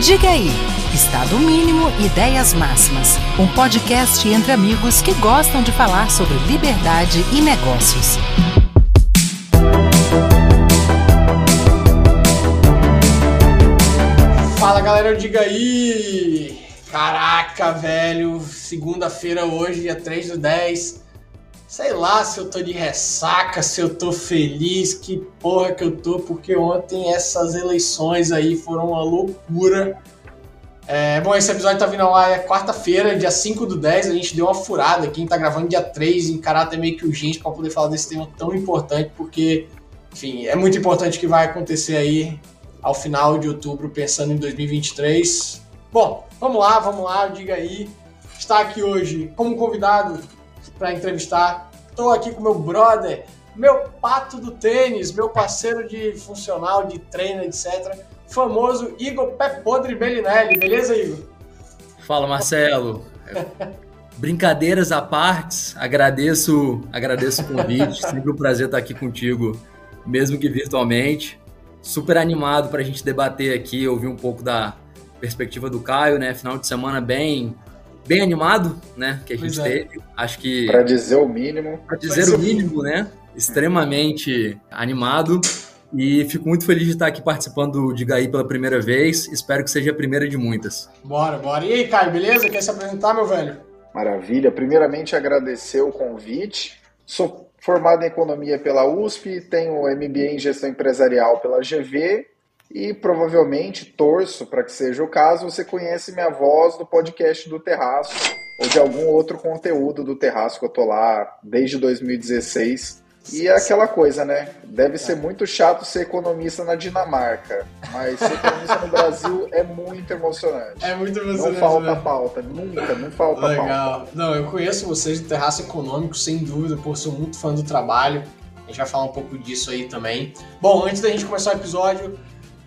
Diga aí, Estado Mínimo Ideias Máximas, um podcast entre amigos que gostam de falar sobre liberdade e negócios. Fala galera, diga aí! Caraca, velho, segunda-feira hoje, dia 3 do 10. Sei lá se eu tô de ressaca, se eu tô feliz, que porra que eu tô, porque ontem essas eleições aí foram uma loucura. É, bom, esse episódio tá vindo lá é quarta-feira, dia 5 do 10, a gente deu uma furada, quem tá gravando dia 3 em caráter meio que urgente para poder falar desse tema tão importante, porque, enfim, é muito importante o que vai acontecer aí ao final de outubro, pensando em 2023. Bom, vamos lá, vamos lá, diga aí. Está aqui hoje como convidado para entrevistar. Estou aqui com meu brother, meu pato do tênis, meu parceiro de funcional, de treino, etc. Famoso Igor Pé Podre Bellinelli. Beleza, Igor? Fala, Marcelo. Brincadeiras à parte, agradeço, agradeço o convite. Sempre um prazer estar aqui contigo, mesmo que virtualmente. Super animado para a gente debater aqui, ouvir um pouco da perspectiva do Caio, né? Final de semana bem bem animado, né? Que a gente é. teve. Acho que. Para dizer o mínimo. Para dizer o mínimo, né? Extremamente animado. E fico muito feliz de estar aqui participando de Gaí pela primeira vez. Espero que seja a primeira de muitas. Bora, bora. E aí, Caio, beleza? Quer se apresentar, meu velho? Maravilha. Primeiramente, agradecer o convite. Sou formado em economia pela USP, tenho MBA em gestão empresarial pela GV e provavelmente torço para que seja o caso. Você conhece minha voz do podcast do Terraço ou de algum outro conteúdo do Terraço que eu tô lá desde 2016. E é aquela coisa, né? Deve ser muito chato ser economista na Dinamarca, mas ser economista no Brasil é muito emocionante. É muito emocionante. Não falta né? pauta, nunca, não falta Legal. pauta. Não, eu conheço vocês do Terraço Econômico, sem dúvida, por sou muito fã do trabalho. A gente vai falar um pouco disso aí também. Bom, antes da gente começar o episódio,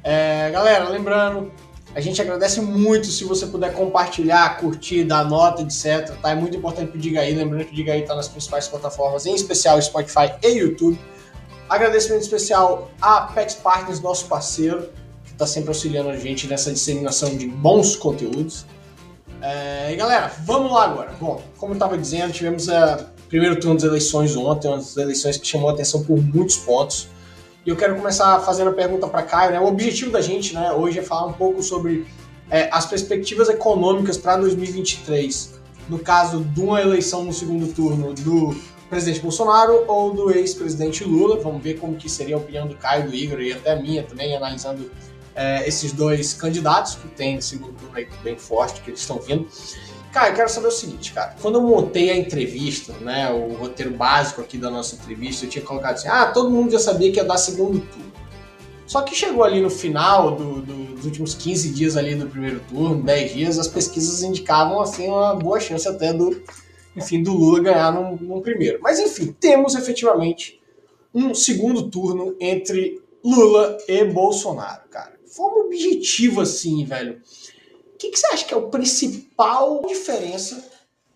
é, galera, lembrando, a gente agradece muito se você puder compartilhar, curtir, dar nota, etc. Tá? É muito importante o Diga aí. Lembrando que o Diga aí está nas principais plataformas, em especial Spotify e YouTube. Agradecimento especial a Pet Partners, nosso parceiro, que está sempre auxiliando a gente nessa disseminação de bons conteúdos. É, e galera, vamos lá agora. Bom, como eu estava dizendo, tivemos o primeiro turno das eleições ontem, umas eleições que chamou a atenção por muitos pontos. Eu quero começar fazendo a pergunta para Caio. Né? O objetivo da gente né, hoje é falar um pouco sobre é, as perspectivas econômicas para 2023. No caso de uma eleição no segundo turno do presidente Bolsonaro ou do ex-presidente Lula. Vamos ver como que seria a opinião do Caio, do Igor e até a minha também, analisando é, esses dois candidatos que tem segundo turno bem forte que eles estão vindo. Cara, eu quero saber o seguinte, cara. Quando eu montei a entrevista, né, o roteiro básico aqui da nossa entrevista, eu tinha colocado assim: ah, todo mundo já sabia que ia dar segundo turno. Só que chegou ali no final do, do, dos últimos 15 dias ali do primeiro turno, 10 dias, as pesquisas indicavam assim uma boa chance até do, enfim, do Lula ganhar num, num primeiro. Mas enfim, temos efetivamente um segundo turno entre Lula e Bolsonaro, cara. Foi um objetivo assim, velho que, que você acha que é a principal diferença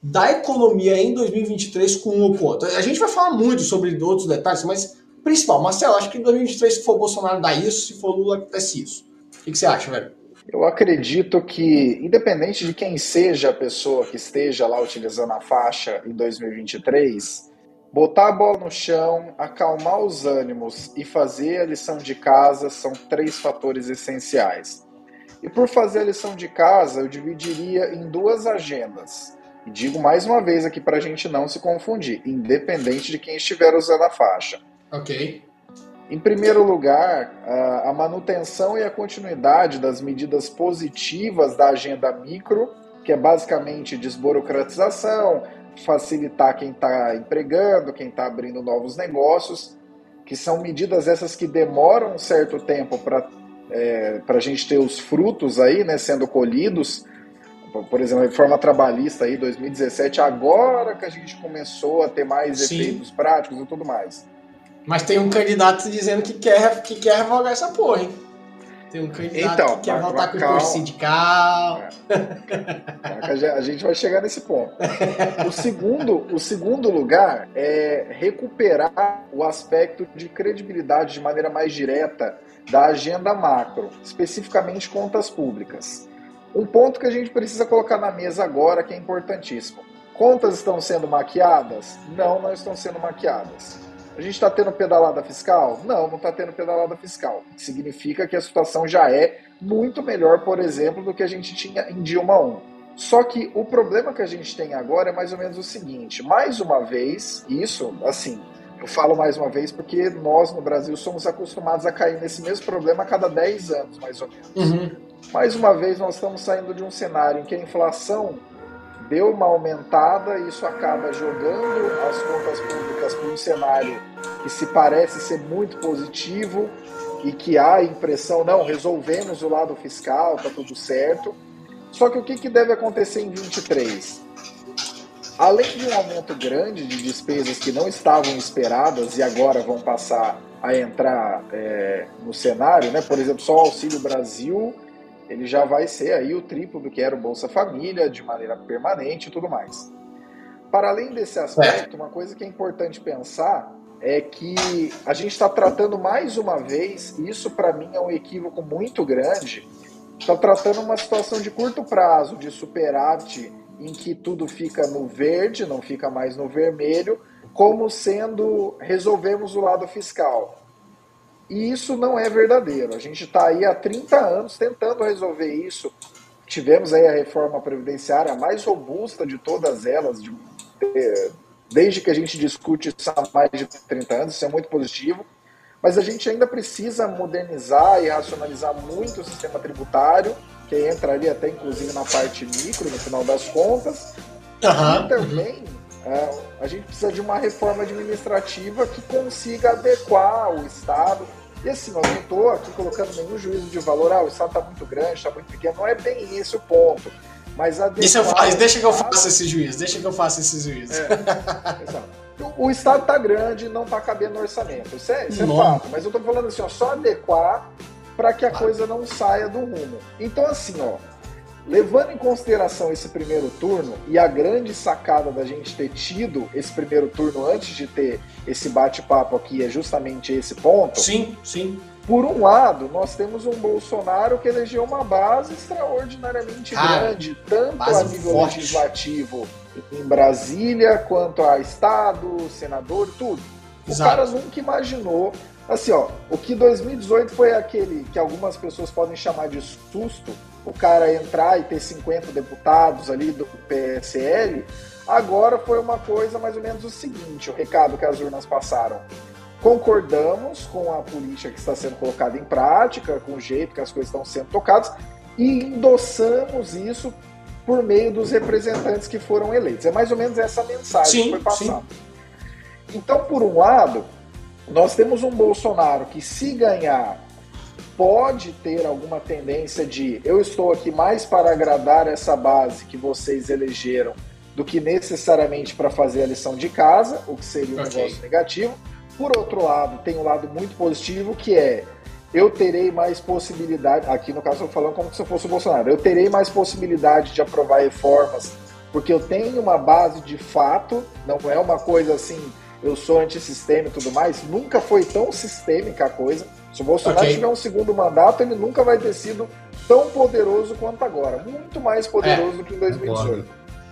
da economia em 2023 com um ou com outro? A gente vai falar muito sobre outros detalhes, mas principal, Marcelo, acho que em 2023, se for Bolsonaro, dá isso, se for Lula, acontece isso. O que, que você acha, velho? Eu acredito que, independente de quem seja a pessoa que esteja lá utilizando a faixa em 2023, botar a bola no chão, acalmar os ânimos e fazer a lição de casa são três fatores essenciais. E por fazer a lição de casa, eu dividiria em duas agendas. E digo mais uma vez aqui para a gente não se confundir, independente de quem estiver usando a faixa. Ok. Em primeiro lugar, a manutenção e a continuidade das medidas positivas da agenda micro, que é basicamente desburocratização, facilitar quem está empregando, quem está abrindo novos negócios, que são medidas essas que demoram um certo tempo para é, para a gente ter os frutos aí, né, sendo colhidos, por exemplo, a reforma trabalhista aí, 2017, agora que a gente começou a ter mais Sim. efeitos práticos e tudo mais. Mas tem um candidato dizendo que quer, que quer revogar essa porra, hein? Tem um candidato então, que quer voltar com o sindical. É. A gente vai chegar nesse ponto. O segundo, o segundo lugar é recuperar o aspecto de credibilidade de maneira mais direta da agenda macro, especificamente contas públicas. Um ponto que a gente precisa colocar na mesa agora que é importantíssimo. Contas estão sendo maquiadas? Não, não estão sendo maquiadas. A gente está tendo pedalada fiscal? Não, não está tendo pedalada fiscal. Significa que a situação já é muito melhor, por exemplo, do que a gente tinha em Dilma 1. Só que o problema que a gente tem agora é mais ou menos o seguinte: mais uma vez, isso, assim, eu falo mais uma vez porque nós no Brasil somos acostumados a cair nesse mesmo problema a cada 10 anos, mais ou menos. Uhum. Mais uma vez, nós estamos saindo de um cenário em que a inflação deu uma aumentada e isso acaba jogando as contas públicas para um cenário que se parece ser muito positivo e que há a impressão, não, resolvemos o lado fiscal, está tudo certo. Só que o que, que deve acontecer em 23? Além de um aumento grande de despesas que não estavam esperadas e agora vão passar a entrar é, no cenário, né? por exemplo, só o Auxílio Brasil ele já vai ser aí o triplo do que era o Bolsa Família, de maneira permanente e tudo mais. Para além desse aspecto, uma coisa que é importante pensar é que a gente está tratando mais uma vez, isso para mim é um equívoco muito grande, está tratando uma situação de curto prazo, de superávit, em que tudo fica no verde, não fica mais no vermelho, como sendo resolvemos o lado fiscal. E isso não é verdadeiro. A gente está aí há 30 anos tentando resolver isso. Tivemos aí a reforma previdenciária mais robusta de todas elas, de, desde que a gente discute isso há mais de 30 anos, isso é muito positivo. Mas a gente ainda precisa modernizar e racionalizar muito o sistema tributário, que entraria até inclusive na parte micro, no final das contas. Uhum. E também é, a gente precisa de uma reforma administrativa que consiga adequar o Estado. E assim, eu não estou aqui colocando nenhum juízo de valor, ah, o Estado está muito grande, está muito pequeno, não é bem esse o ponto. Mas deixa, eu faço, deixa que eu faça esse juízo, deixa que eu faça esse juízo. É, o, o Estado está grande, não está cabendo no orçamento. Isso é, isso é fato. Mas eu estou falando assim, ó, só adequar para que a coisa não saia do rumo. Então, assim, ó, Levando em consideração esse primeiro turno e a grande sacada da gente ter tido esse primeiro turno antes de ter esse bate-papo aqui é justamente esse ponto. Sim, sim. Por um lado, nós temos um Bolsonaro que elegeu uma base extraordinariamente Cara, grande, tanto a nível forte. legislativo em Brasília, quanto a Estado, senador, tudo. Exato. O cara nunca imaginou. Assim, ó, o que 2018 foi aquele que algumas pessoas podem chamar de susto, o cara entrar e ter 50 deputados ali do PSL, agora foi uma coisa mais ou menos o seguinte: o recado que as urnas passaram. Concordamos com a política que está sendo colocada em prática, com o jeito que as coisas estão sendo tocadas, e endossamos isso por meio dos representantes que foram eleitos. É mais ou menos essa mensagem sim, que foi passada. Então, por um lado, nós temos um Bolsonaro que, se ganhar pode ter alguma tendência de eu estou aqui mais para agradar essa base que vocês elegeram do que necessariamente para fazer a lição de casa, o que seria um okay. negócio negativo. Por outro lado, tem um lado muito positivo que é eu terei mais possibilidade, aqui no caso eu estou falando como se eu fosse o Bolsonaro, eu terei mais possibilidade de aprovar reformas, porque eu tenho uma base de fato, não é uma coisa assim, eu sou antissistema e tudo mais, nunca foi tão sistêmica a coisa se o Bolsonaro okay. tiver um segundo mandato, ele nunca vai ter sido tão poderoso quanto agora. Muito mais poderoso é, do que em 2018.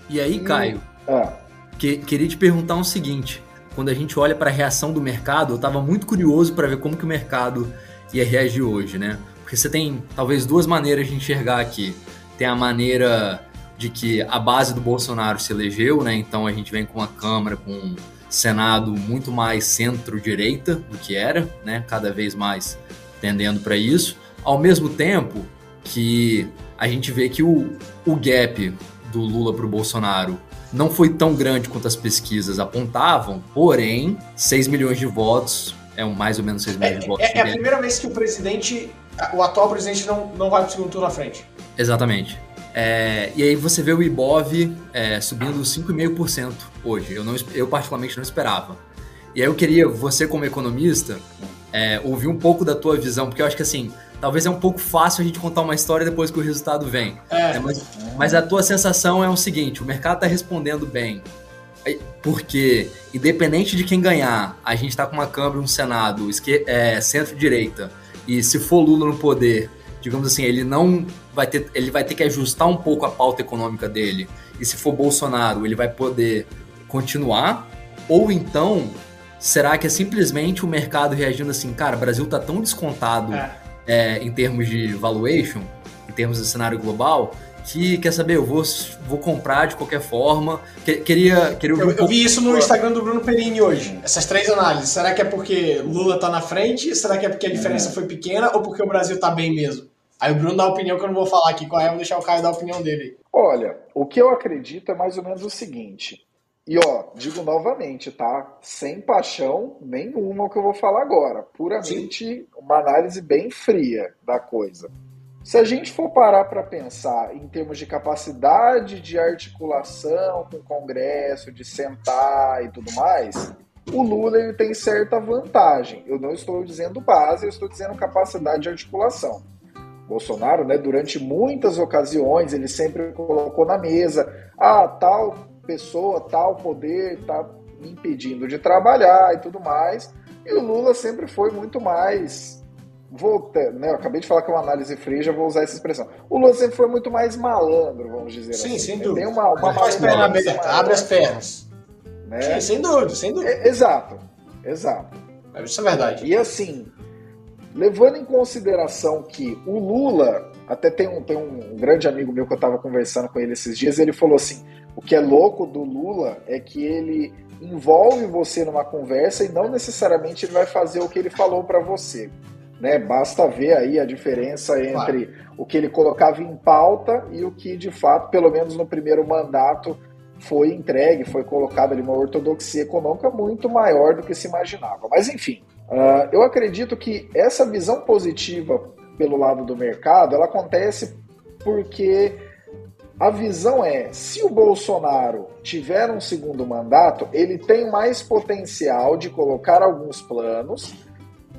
E aí, Caio, ah. que, queria te perguntar o um seguinte. Quando a gente olha para a reação do mercado, eu estava muito curioso para ver como que o mercado ia reagir hoje, né? Porque você tem talvez duas maneiras de enxergar aqui. Tem a maneira de que a base do Bolsonaro se elegeu, né? Então a gente vem com uma Câmara com Senado muito mais centro-direita do que era, né? Cada vez mais tendendo para isso. Ao mesmo tempo que a gente vê que o, o gap do Lula para o Bolsonaro não foi tão grande quanto as pesquisas apontavam, porém, 6 milhões de votos é um, mais ou menos 6 milhões é, de votos. É, é a primeira vez que o presidente, o atual presidente, não, não vai para o segundo turno à frente. Exatamente. É, e aí você vê o Ibov é, subindo 5,5% hoje. Eu, não, eu particularmente não esperava. E aí eu queria, você como economista, é, ouvir um pouco da tua visão, porque eu acho que assim, talvez é um pouco fácil a gente contar uma história depois que o resultado vem. É. Né? Mas, mas, a tua sensação é o seguinte: o mercado está respondendo bem. Porque, independente de quem ganhar, a gente está com uma Câmara um Senado é, centro-direita, e se for Lula no poder, digamos assim, ele não vai ter, ele vai ter que ajustar um pouco a pauta econômica dele. E se for Bolsonaro, ele vai poder continuar, ou então será que é simplesmente o mercado reagindo assim, cara, o Brasil tá tão descontado é. É, em termos de valuation, em termos de cenário global, que quer saber, eu vou, vou comprar de qualquer forma. Queria, queria eu, um eu vi isso no Instagram do Bruno Perini hoje. Essas três análises. Será que é porque Lula tá na frente? Será que é porque a diferença é. foi pequena? Ou porque o Brasil tá bem mesmo? Aí o Bruno dá a opinião que eu não vou falar aqui qual é, vou deixar o Caio dar a opinião dele. Olha, o que eu acredito é mais ou menos o seguinte. E ó, digo novamente, tá? Sem paixão nenhuma o que eu vou falar agora. Puramente Sim. uma análise bem fria da coisa. Se a gente for parar para pensar em termos de capacidade de articulação com o Congresso, de sentar e tudo mais, o Lula ele tem certa vantagem. Eu não estou dizendo base, eu estou dizendo capacidade de articulação. Bolsonaro, né, durante muitas ocasiões, ele sempre colocou na mesa, ah, tal pessoa, tal poder está me impedindo de trabalhar e tudo mais. E o Lula sempre foi muito mais. Vou, né, eu acabei de falar que é uma análise fria, já vou usar essa expressão. O Lula sempre foi muito mais malandro, vamos dizer Sim, assim. sem né? dúvida. Tem uma, uma Faz perna aberta, abre as pernas. Né? Sim, sem dúvida, sem dúvida. É, exato, exato. Isso é verdade. E assim, levando em consideração que o Lula, até tem um, tem um grande amigo meu que eu estava conversando com ele esses dias, ele falou assim: o que é louco do Lula é que ele envolve você numa conversa e não necessariamente ele vai fazer o que ele falou para você. Né? Basta ver aí a diferença entre claro. o que ele colocava em pauta e o que, de fato, pelo menos no primeiro mandato, foi entregue, foi colocado ali uma ortodoxia econômica muito maior do que se imaginava. Mas, enfim, uh, eu acredito que essa visão positiva pelo lado do mercado, ela acontece porque a visão é: se o Bolsonaro tiver um segundo mandato, ele tem mais potencial de colocar alguns planos,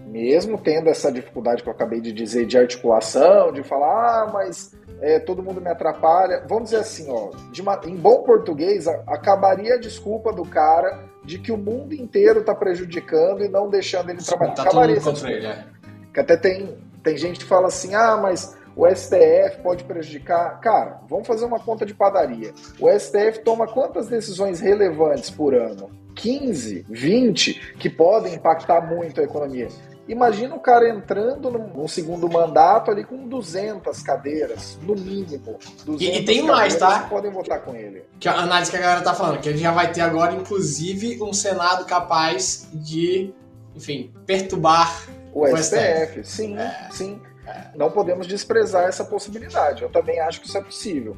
mesmo tendo essa dificuldade que eu acabei de dizer de articulação, de falar, ah, mas é, todo mundo me atrapalha. Vamos dizer assim, ó, uma, em bom português, acabaria a desculpa do cara de que o mundo inteiro está prejudicando e não deixando ele Sim, trabalhar. Tá acabaria ele, é. Que até tem, tem gente que fala assim, ah, mas o STF pode prejudicar. Cara, vamos fazer uma conta de padaria. O STF toma quantas decisões relevantes por ano? 15, 20, que podem impactar muito a economia. Imagina o cara entrando num, segundo mandato ali com 200 cadeiras, no mínimo. E, e, tem mais, tá? Que podem votar com ele. Que a análise que a galera tá falando, que ele já vai ter agora, inclusive, um Senado capaz de, enfim, perturbar o, o STF. STF. Sim, é. sim. Não podemos desprezar essa possibilidade. Eu também acho que isso é possível.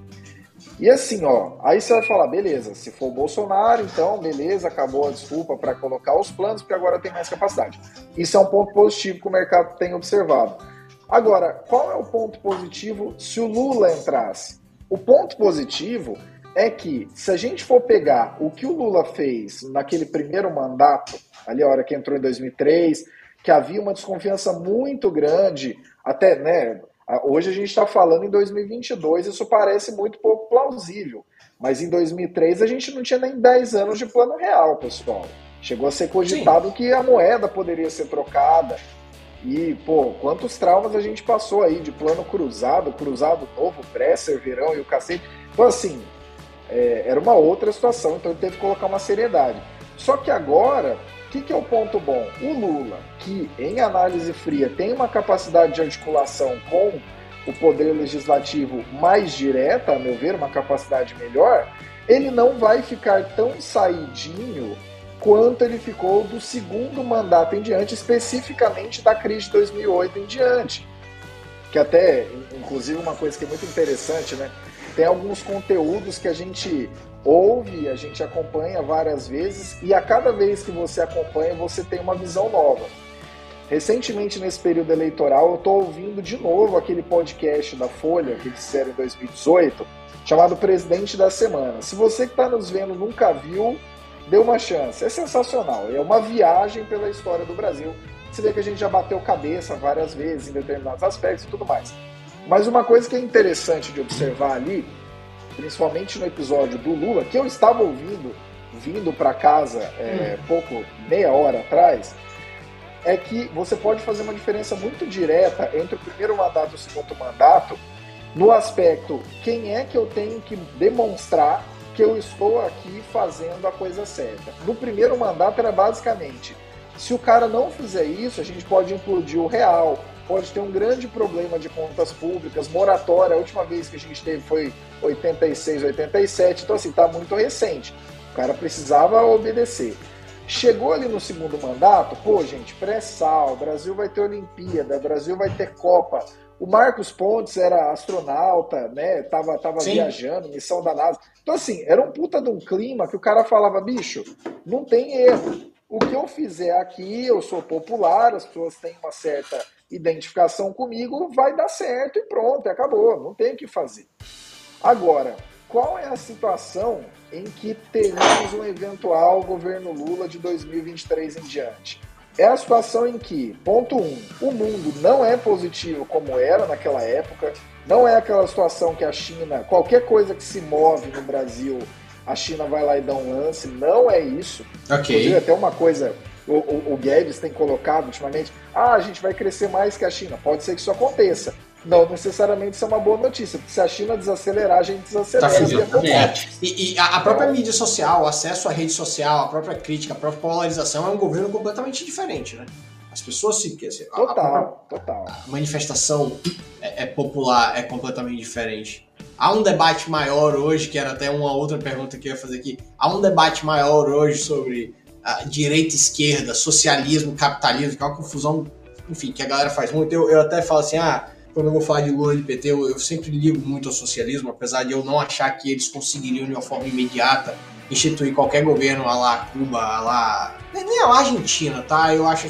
E assim, ó, aí você vai falar, beleza, se for o Bolsonaro, então beleza, acabou a desculpa para colocar os planos, porque agora tem mais capacidade. Isso é um ponto positivo que o mercado tem observado. Agora, qual é o ponto positivo se o Lula entrasse? O ponto positivo é que, se a gente for pegar o que o Lula fez naquele primeiro mandato, ali a hora que entrou em 2003, que havia uma desconfiança muito grande até, né? Hoje a gente está falando em 2022, isso parece muito pouco plausível. Mas em 2003 a gente não tinha nem 10 anos de plano real, pessoal. Chegou a ser cogitado Sim. que a moeda poderia ser trocada. E, pô, quantos traumas a gente passou aí de plano cruzado, cruzado novo, Bresser, Verão e o cacete. Então, assim, é, era uma outra situação, então ele teve que colocar uma seriedade. Só que agora que, que é o ponto bom? O Lula, que em análise fria tem uma capacidade de articulação com o poder legislativo mais direta, a meu ver, uma capacidade melhor, ele não vai ficar tão saidinho quanto ele ficou do segundo mandato em diante, especificamente da crise de 2008 em diante. Que até, inclusive, uma coisa que é muito interessante, né? Tem alguns conteúdos que a gente ouve, a gente acompanha várias vezes e a cada vez que você acompanha, você tem uma visão nova. Recentemente, nesse período eleitoral, eu estou ouvindo de novo aquele podcast da Folha que eles fizeram em 2018, chamado Presidente da Semana. Se você que está nos vendo nunca viu, dê uma chance. É sensacional. É uma viagem pela história do Brasil. você vê que a gente já bateu cabeça várias vezes em determinados aspectos e tudo mais. Mas uma coisa que é interessante de observar ali, principalmente no episódio do Lula, que eu estava ouvindo, vindo para casa é, hum. pouco, meia hora atrás, é que você pode fazer uma diferença muito direta entre o primeiro mandato e o segundo mandato no aspecto quem é que eu tenho que demonstrar que eu estou aqui fazendo a coisa certa. No primeiro mandato era basicamente, se o cara não fizer isso, a gente pode implodir o real, pode ter um grande problema de contas públicas, moratória, a última vez que a gente teve foi 86, 87, então assim, tá muito recente. O cara precisava obedecer. Chegou ali no segundo mandato, pô, gente, pré-sal, Brasil vai ter Olimpíada, Brasil vai ter Copa. O Marcos Pontes era astronauta, né? Tava, tava viajando, missão da NASA. Então, assim, era um puta de um clima que o cara falava, bicho, não tem erro. O que eu fizer aqui, eu sou popular, as pessoas têm uma certa identificação comigo, vai dar certo e pronto, acabou, não tem o que fazer. Agora, qual é a situação em que teremos um eventual governo Lula de 2023 em diante? É a situação em que, ponto um, o mundo não é positivo como era naquela época, não é aquela situação que a China, qualquer coisa que se move no Brasil, a China vai lá e dá um lance, não é isso. Ok. Inclusive, até uma coisa, o, o, o Guedes tem colocado ultimamente, ah, a gente vai crescer mais que a China. Pode ser que isso aconteça não necessariamente isso é uma boa notícia, porque se a China desacelerar, a gente desacelera. Tá é. E, e a, a, própria mídia social, o acesso à rede social, a própria crítica, a própria polarização é um governo completamente diferente, né? As pessoas se. Quer dizer, total, a, total. A manifestação é, é, popular é completamente diferente. Há um debate maior hoje, que era até uma outra pergunta que eu ia fazer aqui. Há um debate maior hoje sobre direita, esquerda, socialismo, capitalismo, que é uma confusão, enfim, que a galera faz muito. Eu, eu até falo assim, ah quando eu vou falar de Lula e de PT, eu, eu, sempre ligo muito ao socialismo, apesar de eu não achar que eles conseguiriam de uma forma imediata instituir qualquer governo lá Cuba, lá. Nem a lá Argentina, tá? Eu acho.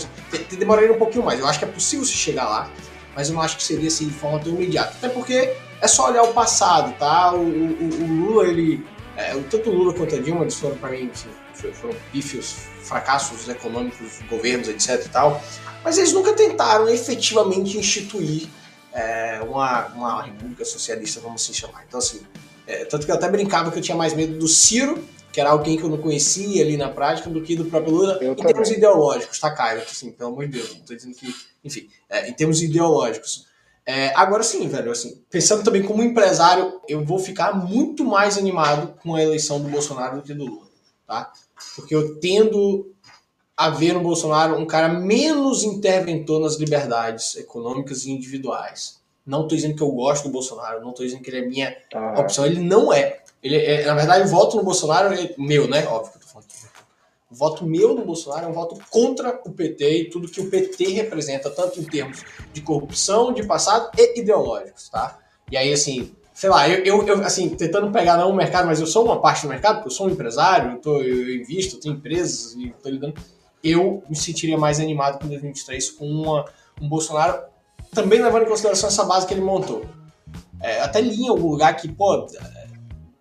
Demoraria um pouquinho mais. Eu acho que é possível se chegar lá, mas eu não acho que seria assim de forma tão imediata. Até porque é só olhar o passado, tá? O, o, o Lula, ele. É, tanto o Lula quanto a Dilma, eles foram para mim, assim, foram pífios, fracassos econômicos, governos, etc e tal. Mas eles nunca tentaram efetivamente instituir é, uma, uma república socialista, vamos assim chamar. Então, assim, é, tanto que eu até brincava que eu tinha mais medo do Ciro, que era alguém que eu não conhecia ali na prática, do que do próprio Lula, eu em também. termos ideológicos, tá, Caio? Assim, pelo amor de Deus, não tô dizendo que. Enfim, é, em termos ideológicos. É, agora sim, velho, assim, pensando também como empresário, eu vou ficar muito mais animado com a eleição do Bolsonaro do que do Lula, tá? Porque eu tendo a ver no Bolsonaro um cara menos interventor nas liberdades econômicas e individuais. Não estou dizendo que eu gosto do Bolsonaro, não estou dizendo que ele é minha ah. opção. Ele não é. Ele é, na verdade, o voto no Bolsonaro é meu, né? Óbvio que eu tô falando aqui. O voto meu no Bolsonaro é um voto contra o PT e tudo que o PT representa, tanto em termos de corrupção, de passado e ideológicos, tá? E aí, assim, sei lá, eu, eu, eu, assim, tentando pegar não o mercado, mas eu sou uma parte do mercado, porque eu sou um empresário, eu, tô, eu invisto, eu tenho empresas e estou lidando eu me sentiria mais animado com 2023 com uma, um Bolsonaro, também levando em consideração essa base que ele montou. É, até li em algum lugar que, pô,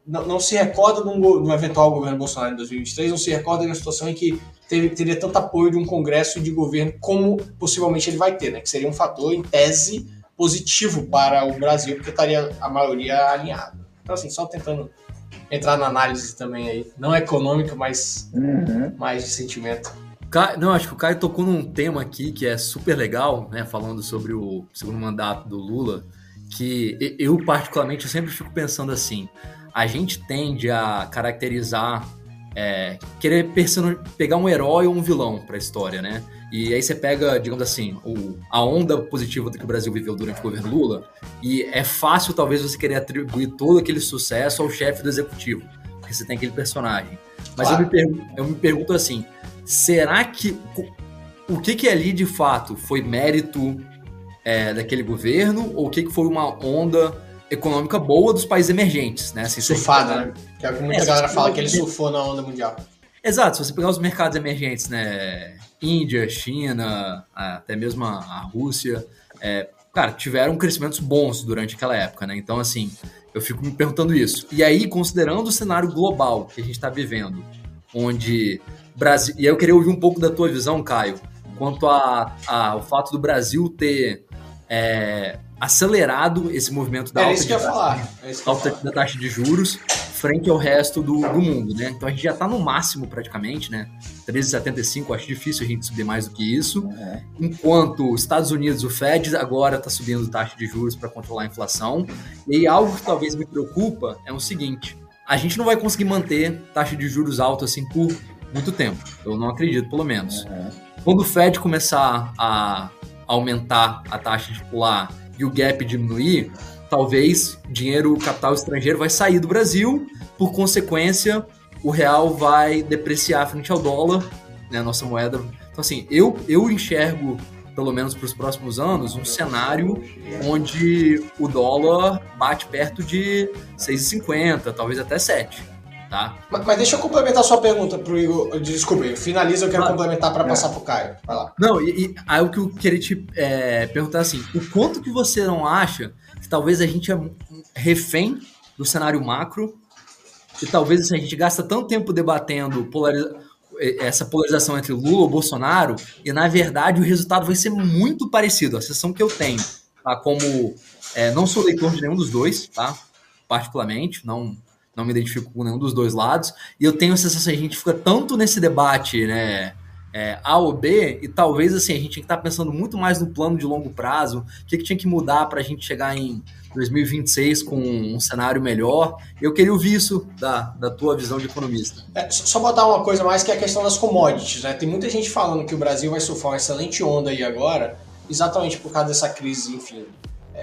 não, não se recorda de um, de um, eventual governo Bolsonaro em 2023, não se recorda de uma situação em que teve, teria tanto apoio de um Congresso e de governo como possivelmente ele vai ter, né? Que seria um fator, em tese, positivo para o Brasil, porque estaria a maioria alinhada. Então, assim, só tentando entrar na análise também aí, não econômica, mas uhum. mais de sentimento. Não, acho que o Caio tocou num tema aqui que é super legal, né? Falando sobre o segundo mandato do Lula, que eu, particularmente, eu sempre fico pensando assim: a gente tende a caracterizar, é, querer pegar um herói ou um vilão para a história, né? E aí você pega, digamos assim, o, a onda positiva do que o Brasil viveu durante o governo Lula, e é fácil, talvez, você querer atribuir todo aquele sucesso ao chefe do executivo, porque você tem aquele personagem. Mas claro. eu, me pergunto, eu me pergunto assim será que o que, que ali de fato foi mérito é, daquele governo ou o que, que foi uma onda econômica boa dos países emergentes, né? Assim, Surfada, né? Que é o que muita é, galera fala que ele surfou na onda mundial. Exato, se você pegar os mercados emergentes, né? Índia, China, até mesmo a Rússia, é, cara, tiveram crescimentos bons durante aquela época, né? Então, assim, eu fico me perguntando isso. E aí, considerando o cenário global que a gente está vivendo, onde Brasil. E aí eu queria ouvir um pouco da tua visão, Caio, quanto a, a, o fato do Brasil ter é, acelerado esse movimento da alta, de, alta da taxa de juros frente ao resto do, do mundo, né? Então a gente já está no máximo praticamente, né? 13,75, acho difícil a gente subir mais do que isso. Uhum. Enquanto os Estados Unidos, o Fed agora está subindo taxa de juros para controlar a inflação. E aí, algo que talvez me preocupa é o seguinte: a gente não vai conseguir manter taxa de juros alta assim por muito tempo. Eu não acredito, pelo menos. Uhum. Quando o Fed começar a aumentar a taxa de pular e o gap diminuir, talvez dinheiro capital estrangeiro vai sair do Brasil, por consequência, o real vai depreciar frente ao dólar, né, a nossa moeda. Então, assim, eu, eu enxergo, pelo menos para os próximos anos, um cenário onde o dólar bate perto de 6,50, talvez até 7. Tá? Mas, mas, deixa eu complementar a sua pergunta pro Igor. Desculpa, finaliza, eu quero ah, complementar para é. passar pro Caio. Vai lá. Não, e, e aí o que eu queria te é, perguntar assim: o quanto que você não acha que talvez a gente é refém do cenário macro e talvez assim, a gente gasta tanto tempo debatendo polariza essa polarização entre Lula e Bolsonaro e na verdade o resultado vai ser muito parecido. A sessão que eu tenho, tá? como é, não sou leitor de nenhum dos dois, tá? particularmente, não não me identifico com nenhum dos dois lados, e eu tenho a sensação que a gente fica tanto nesse debate, né, é, A ou B, e talvez assim, a gente tinha que estar pensando muito mais no plano de longo prazo, o que, que tinha que mudar para a gente chegar em 2026 com um cenário melhor. Eu queria ouvir isso da, da tua visão de economista. É, só botar uma coisa mais que é a questão das commodities. Né? Tem muita gente falando que o Brasil vai surfar uma excelente onda aí agora, exatamente por causa dessa crise, enfim,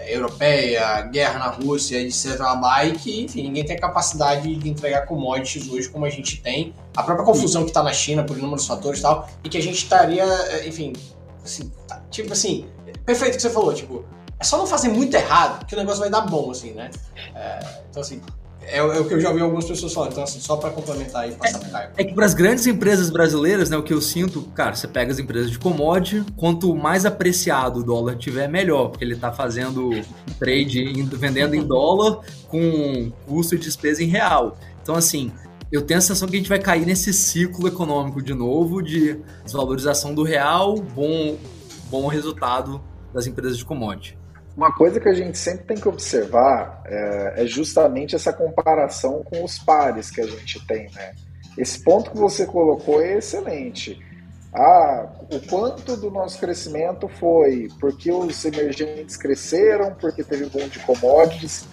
europeia, guerra na Rússia, etc. E que, enfim, ninguém tem a capacidade de entregar commodities hoje como a gente tem. A própria confusão que está na China por inúmeros fatores e tal, e que a gente estaria, é, enfim, assim, tá, tipo assim, perfeito o que você falou, tipo, é só não fazer muito errado que o negócio vai dar bom, assim, né? É, então, assim, é, é, o que eu já ouvi algumas pessoas falando. Então, assim, só para complementar e passar é, Caio. É que para as grandes empresas brasileiras, né, o que eu sinto, cara, você pega as empresas de commodity, quanto mais apreciado o dólar tiver, melhor, porque ele está fazendo trade, indo, vendendo em dólar com custo e despesa em real. Então, assim, eu tenho a sensação que a gente vai cair nesse ciclo econômico de novo, de desvalorização do real, bom, bom resultado das empresas de commodity. Uma coisa que a gente sempre tem que observar é, é, justamente essa comparação com os pares que a gente tem, né? Esse ponto que você colocou é excelente. Ah, o quanto do nosso crescimento foi porque os emergentes cresceram, porque teve boom de commodities.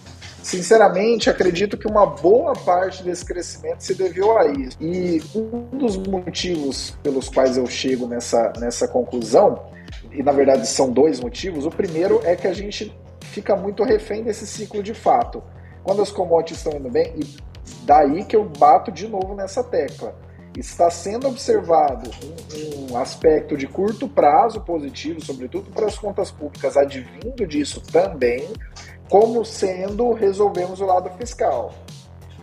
Sinceramente, acredito que uma boa parte desse crescimento se deveu a isso. E um dos motivos pelos quais eu chego nessa, nessa conclusão e na verdade são dois motivos. O primeiro é que a gente fica muito refém desse ciclo de fato. Quando as commodities estão indo bem, e daí que eu bato de novo nessa tecla. Está sendo observado um, um aspecto de curto prazo positivo, sobretudo para as contas públicas, advindo disso também, como sendo resolvemos o lado fiscal.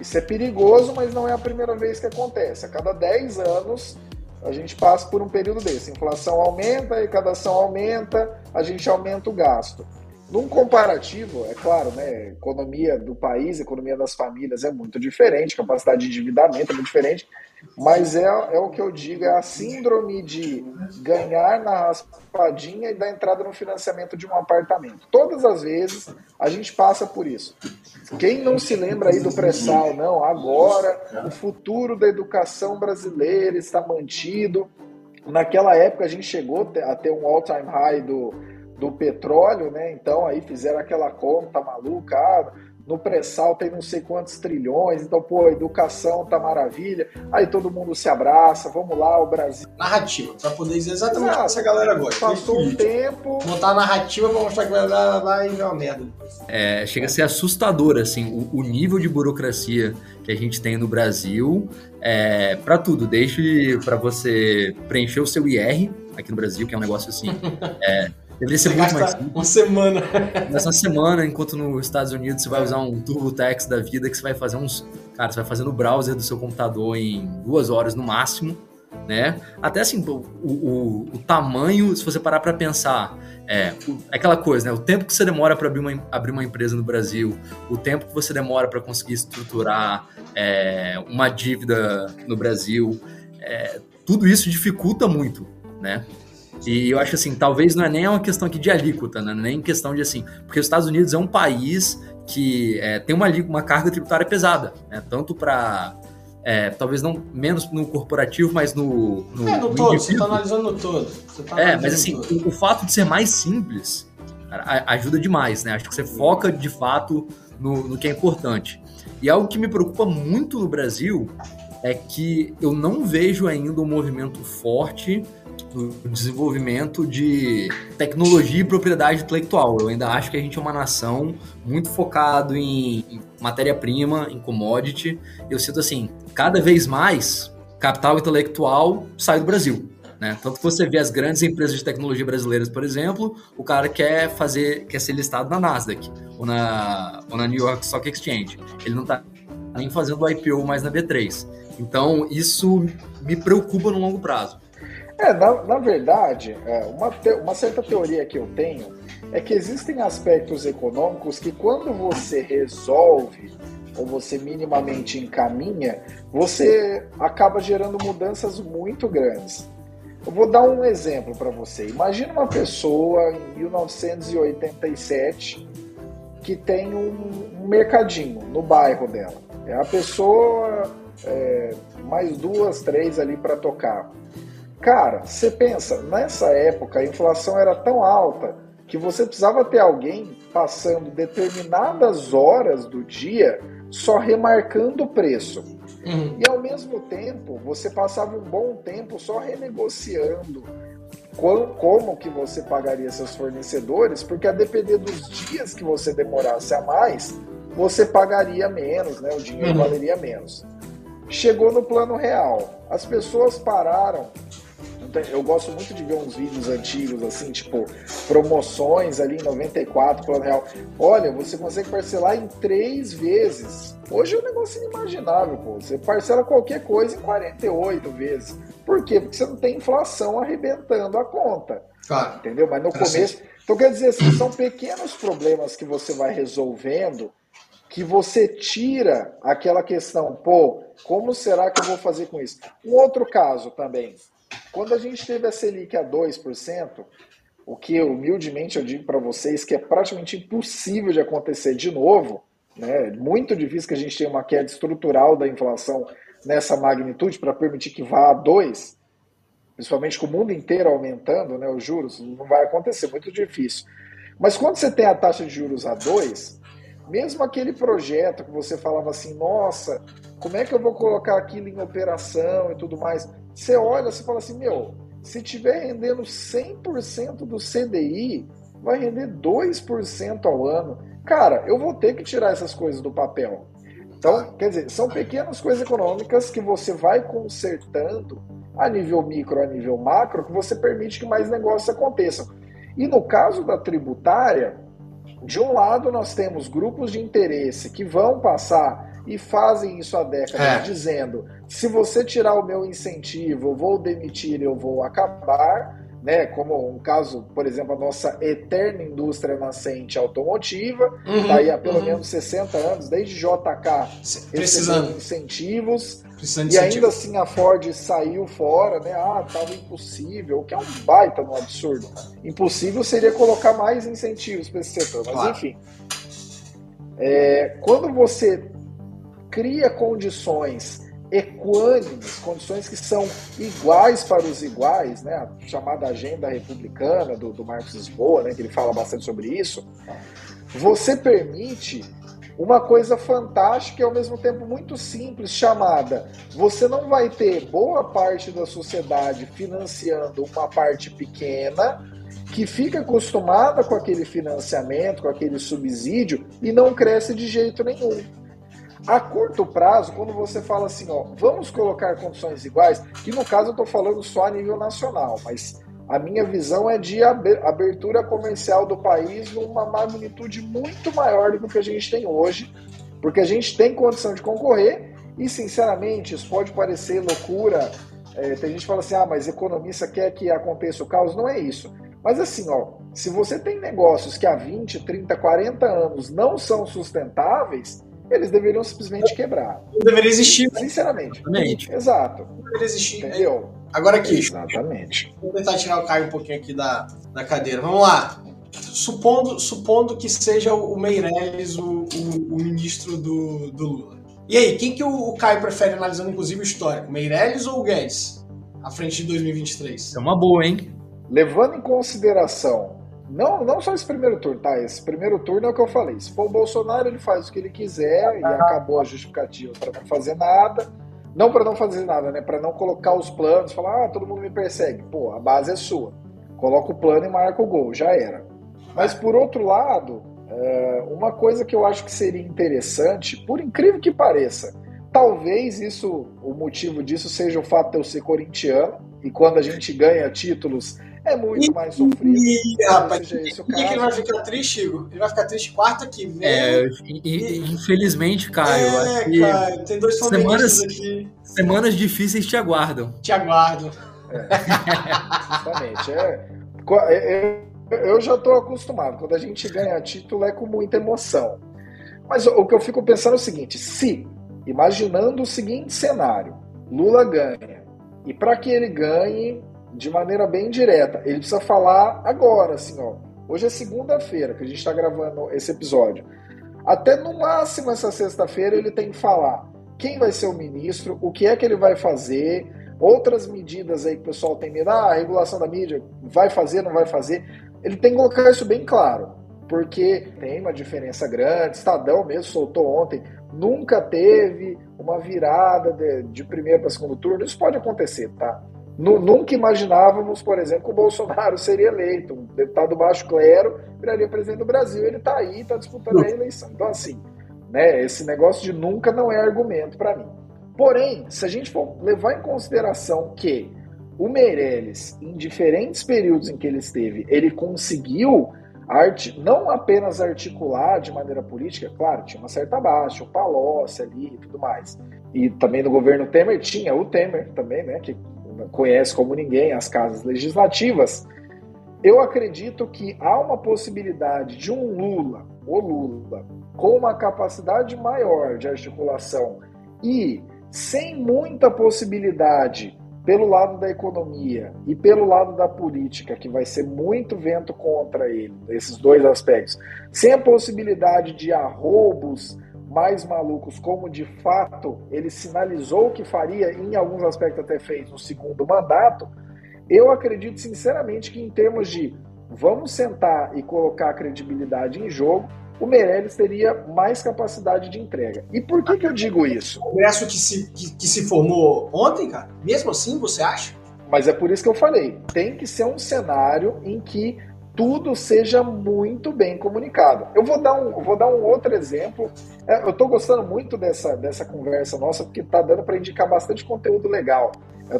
Isso é perigoso, mas não é a primeira vez que acontece. A cada 10 anos a gente passa por um período desse. A inflação aumenta, a arrecadação aumenta, a gente aumenta o gasto. Num comparativo, é claro, né, economia do país, economia das famílias é muito diferente, capacidade de endividamento é muito diferente, mas é, é o que eu digo, é a síndrome de ganhar na raspadinha e dar entrada no financiamento de um apartamento. Todas as vezes a gente passa por isso. Quem não se lembra aí do pré-sal, não, agora o futuro da educação brasileira está mantido. Naquela época a gente chegou a ter um all-time high do do petróleo, né? Então aí fizeram aquela conta maluca, ah, no pré-sal tem não sei quantos trilhões, então, pô, educação tá maravilha, aí todo mundo se abraça, vamos lá, o Brasil. Narrativa, pra poder dizer exatamente o que essa galera gosta. Passou um tempo. Montar a narrativa pra mostrar que vai dar lá e é uma merda. É, chega a ser assustador, assim, o, o, nível de burocracia que a gente tem no Brasil, é, para tudo, desde para você preencher o seu IR aqui no Brasil, que é um negócio assim. é, Deveria ser você muito mais simples. Uma semana. Nessa semana, enquanto nos Estados Unidos você vai usar um TurboTax da vida que você vai fazer uns. Cara, você vai fazer no browser do seu computador em duas horas no máximo. Né? Até assim, o, o, o tamanho, se você parar para pensar, é o, aquela coisa, né? O tempo que você demora para abrir uma, abrir uma empresa no Brasil, o tempo que você demora para conseguir estruturar é, uma dívida no Brasil, é, tudo isso dificulta muito, né? E eu acho assim, talvez não é nem uma questão aqui de alíquota, né? nem questão de assim, porque os Estados Unidos é um país que é, tem uma, uma carga tributária pesada, né? tanto para é, talvez não menos no corporativo, mas no. no é, no, no todo, você está analisando no todo. Tá é, mas assim, o, o, fato de ser mais simples cara, ajuda demais, né? Acho que você foca de fato no, no que é importante. E algo que me preocupa muito no Brasil é que eu não vejo ainda um movimento forte no desenvolvimento de tecnologia e propriedade intelectual. Eu ainda acho que a gente é uma nação muito focado em, em matéria-prima, em commodity. Eu sinto assim, cada vez mais capital intelectual sai do Brasil. Né? Tanto que você vê as grandes empresas de tecnologia brasileiras, por exemplo, o cara quer fazer, quer ser listado na Nasdaq ou na, ou na New York Stock Exchange. Ele não está nem fazendo IPO mais na B3. Então, isso me preocupa no longo prazo. É, na, na verdade, é, uma, te, uma certa teoria que eu tenho é que existem aspectos econômicos que quando você resolve ou você minimamente encaminha, você acaba gerando mudanças muito grandes. Eu vou dar um exemplo para você. Imagina uma pessoa em 1987 que tem um, mercadinho no bairro dela. É a pessoa é, mais duas, três ali para tocar. Cara, você pensa, nessa época a inflação era tão alta que você precisava ter alguém passando determinadas horas do dia só remarcando o preço. Uhum. E ao mesmo tempo, você passava um bom tempo só renegociando como que você pagaria seus fornecedores, porque a depender dos dias que você demorasse a mais, você pagaria menos, né? O dinheiro uhum. valeria menos. Chegou no plano real. As pessoas pararam eu gosto muito de ver uns vídeos antigos, assim, tipo, promoções ali em 94, plano real. Olha, você consegue parcelar em três vezes. Hoje é um negócio inimaginável, pô. Você parcela qualquer coisa em 48 vezes. Por quê? Porque você não tem inflação arrebentando a conta. Claro. Entendeu? Mas no começo. Então, quer dizer assim, são pequenos problemas que você vai resolvendo que você tira aquela questão, pô, como será que eu vou fazer com isso? Um outro caso também, quando a gente teve a Selic a 2%, o que humildemente eu digo para vocês que é praticamente impossível de acontecer de novo, né? muito difícil que a gente tenha uma queda estrutural da inflação nessa magnitude para permitir que vá a 2%, principalmente com o mundo inteiro aumentando né, os juros, não vai acontecer, muito difícil. Mas quando você tem a taxa de juros a 2%, mesmo aquele projeto que você falava assim, nossa, como é que eu vou colocar aquilo em operação e tudo mais? Você olha, você fala assim, meu, se tiver rendendo 100% do CDI, vai render 2% ao ano. Cara, eu vou ter que tirar essas coisas do papel. Então, quer dizer, são pequenas coisas econômicas que você vai consertando a nível micro, a nível macro, que você permite que mais negócios aconteçam. E no caso da tributária, de um lado nós temos grupos de interesse que vão passar e fazem isso há décadas, é. dizendo: se você tirar o meu incentivo, eu vou demitir, eu vou acabar. Né, como um caso, por exemplo, a nossa eterna indústria nascente automotiva, uhum, tá aí há pelo uhum. menos 60 anos, desde JK, precisando incentivos, Precisando e ainda assim a Ford saiu fora, né? Ah, estava impossível, o que é um baita no absurdo. Impossível seria colocar mais incentivos para esse setor, mas claro. enfim. É, quando você cria condições equânimes, condições que são iguais para os iguais, né? a chamada agenda republicana do, do Marcos Lisboa, né? que ele fala bastante sobre isso, você permite uma coisa fantástica e ao mesmo tempo muito simples, chamada você não vai ter boa parte da sociedade financiando uma parte pequena que fica acostumada com aquele financiamento, com aquele subsídio e não cresce de jeito nenhum. A curto prazo, quando você fala assim, ó, vamos colocar condições iguais, que no caso eu estou falando só a nível nacional, mas a minha visão é de abertura comercial do país numa magnitude muito maior do que a gente tem hoje, porque a gente tem condição de concorrer e, sinceramente, isso pode parecer loucura. É, tem gente que fala assim, ah, mas economista quer que aconteça o caos. Não é isso. Mas assim, ó, se você tem negócios que há 20, 30, 40 anos não são sustentáveis, eles deveriam simplesmente quebrar. Não deveria existir. Sinceramente. Exatamente. Exato. Não deveria existir. Entendeu? Agora aqui. Exatamente. Vou tentar tirar o Caio um pouquinho aqui da, da cadeira. Vamos lá. Supondo, supondo que seja o Meirelles o, o, o ministro do, do, Lula. E aí, quem que o, o Caio prefere analisando, inclusive, o histórico? Meirelles ou o Guedes? À frente de 2023. É uma boa, hein? Levando em consideração não, não só esse primeiro turno, tá? Esse primeiro turno é o que eu falei. Se for o Bolsonaro, ele faz o que ele quiser e acabou a justificativa para não fazer nada. Não para não fazer nada, né? Para não colocar os planos, falar, ah, todo mundo me persegue. Pô, a base é sua. Coloca o plano e marca o gol, já era. Mas por outro lado, é, uma coisa que eu acho que seria interessante, por incrível que pareça, talvez isso, o motivo disso seja o fato de eu ser corintiano, e quando a gente ganha títulos é muito mais sofrido. E, rapaz, e que ele vai ficar triste, Igor? Ele vai ficar triste quarta que vem. É, e, infelizmente, Caio. É, Caio, tem dois semanas, aqui. Semanas difíceis te aguardam. Te aguardam. É, exatamente. É, é, é, eu já estou acostumado. Quando a gente ganha título é com muita emoção. Mas o que eu fico pensando é o seguinte: se, imaginando o seguinte cenário, Lula ganha, e para que ele ganhe, de maneira bem direta. Ele precisa falar agora, assim, ó. Hoje é segunda-feira que a gente está gravando esse episódio. Até no máximo essa sexta-feira ele tem que falar quem vai ser o ministro, o que é que ele vai fazer, outras medidas aí que o pessoal tem medo, ah, a regulação da mídia, vai fazer, não vai fazer. Ele tem que colocar isso bem claro, porque tem uma diferença grande. Estadão mesmo soltou ontem, nunca teve uma virada de, de primeiro para segundo turno. Isso pode acontecer, tá? Nunca imaginávamos, por exemplo, que o Bolsonaro seria eleito. Um deputado baixo clero viraria presidente do Brasil. Ele está aí, está disputando a eleição. Então, assim, né, esse negócio de nunca não é argumento para mim. Porém, se a gente for levar em consideração que o Meirelles, em diferentes períodos em que ele esteve, ele conseguiu arte, não apenas articular de maneira política, claro, tinha uma certa baixa, o Palocci ali e tudo mais. E também no governo Temer tinha o Temer também, né, que conhece como ninguém as casas legislativas, eu acredito que há uma possibilidade de um Lula, o Lula, com uma capacidade maior de articulação e sem muita possibilidade pelo lado da economia e pelo lado da política, que vai ser muito vento contra ele, esses dois aspectos, sem a possibilidade de arroubos mais malucos, como de fato ele sinalizou que faria, em alguns aspectos até fez no segundo mandato, eu acredito sinceramente que em termos de vamos sentar e colocar a credibilidade em jogo, o Meirelles teria mais capacidade de entrega. E por que, que eu digo isso? O Congresso que se, que, que se formou ontem, cara, mesmo assim, você acha? Mas é por isso que eu falei, tem que ser um cenário em que tudo seja muito bem comunicado. Eu vou dar um, vou dar um outro exemplo. É, eu estou gostando muito dessa, dessa conversa nossa, porque está dando para indicar bastante conteúdo legal.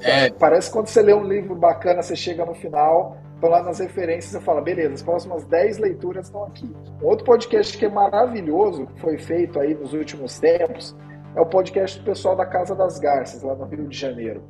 É. Parece que quando você lê um livro bacana, você chega no final, estão lá nas referências e fala, beleza, as próximas 10 leituras estão aqui. Um outro podcast que é maravilhoso, que foi feito aí nos últimos tempos, é o podcast do pessoal da Casa das Garças, lá no Rio de Janeiro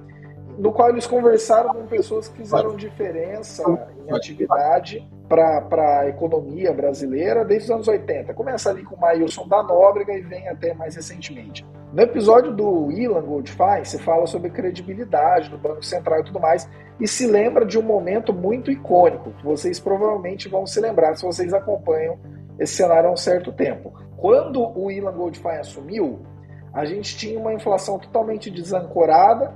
no qual eles conversaram com pessoas que fizeram diferença em atividade para a economia brasileira desde os anos 80. Começa ali com o Maílson da Nóbrega e vem até mais recentemente. No episódio do Ilan Goldfein, se fala sobre credibilidade do Banco Central e tudo mais, e se lembra de um momento muito icônico, que vocês provavelmente vão se lembrar se vocês acompanham esse cenário há um certo tempo. Quando o Ilan Goldfein assumiu, a gente tinha uma inflação totalmente desancorada,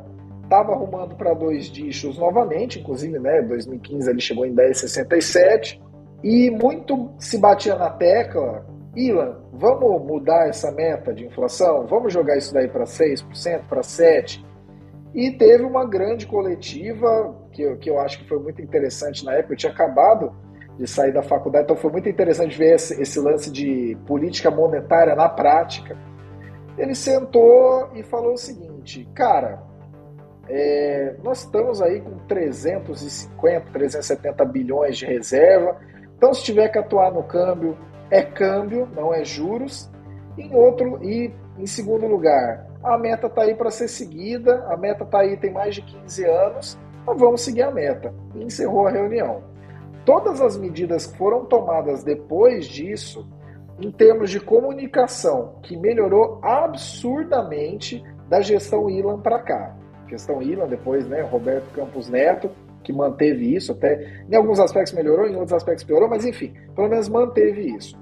estava arrumando para dois dígitos novamente, inclusive, né, 2015 ele chegou em 10,67 e muito se batia na tecla, Ilan, vamos mudar essa meta de inflação, vamos jogar isso daí para 6%, para 7%, e teve uma grande coletiva que eu, que eu acho que foi muito interessante na época, eu tinha acabado de sair da faculdade, então foi muito interessante ver esse, esse lance de política monetária na prática. Ele sentou e falou o seguinte, cara, é, nós estamos aí com 350, 370 bilhões de reserva. Então, se tiver que atuar no câmbio, é câmbio, não é juros. Em outro e em segundo lugar, a meta está aí para ser seguida, a meta está aí tem mais de 15 anos, então vamos seguir a meta. E encerrou a reunião. Todas as medidas que foram tomadas depois disso, em termos de comunicação, que melhorou absurdamente da gestão Ilan para cá. Questão Ilan, depois, né, Roberto Campos Neto, que manteve isso, até em alguns aspectos melhorou, em outros aspectos piorou, mas enfim, pelo menos manteve isso.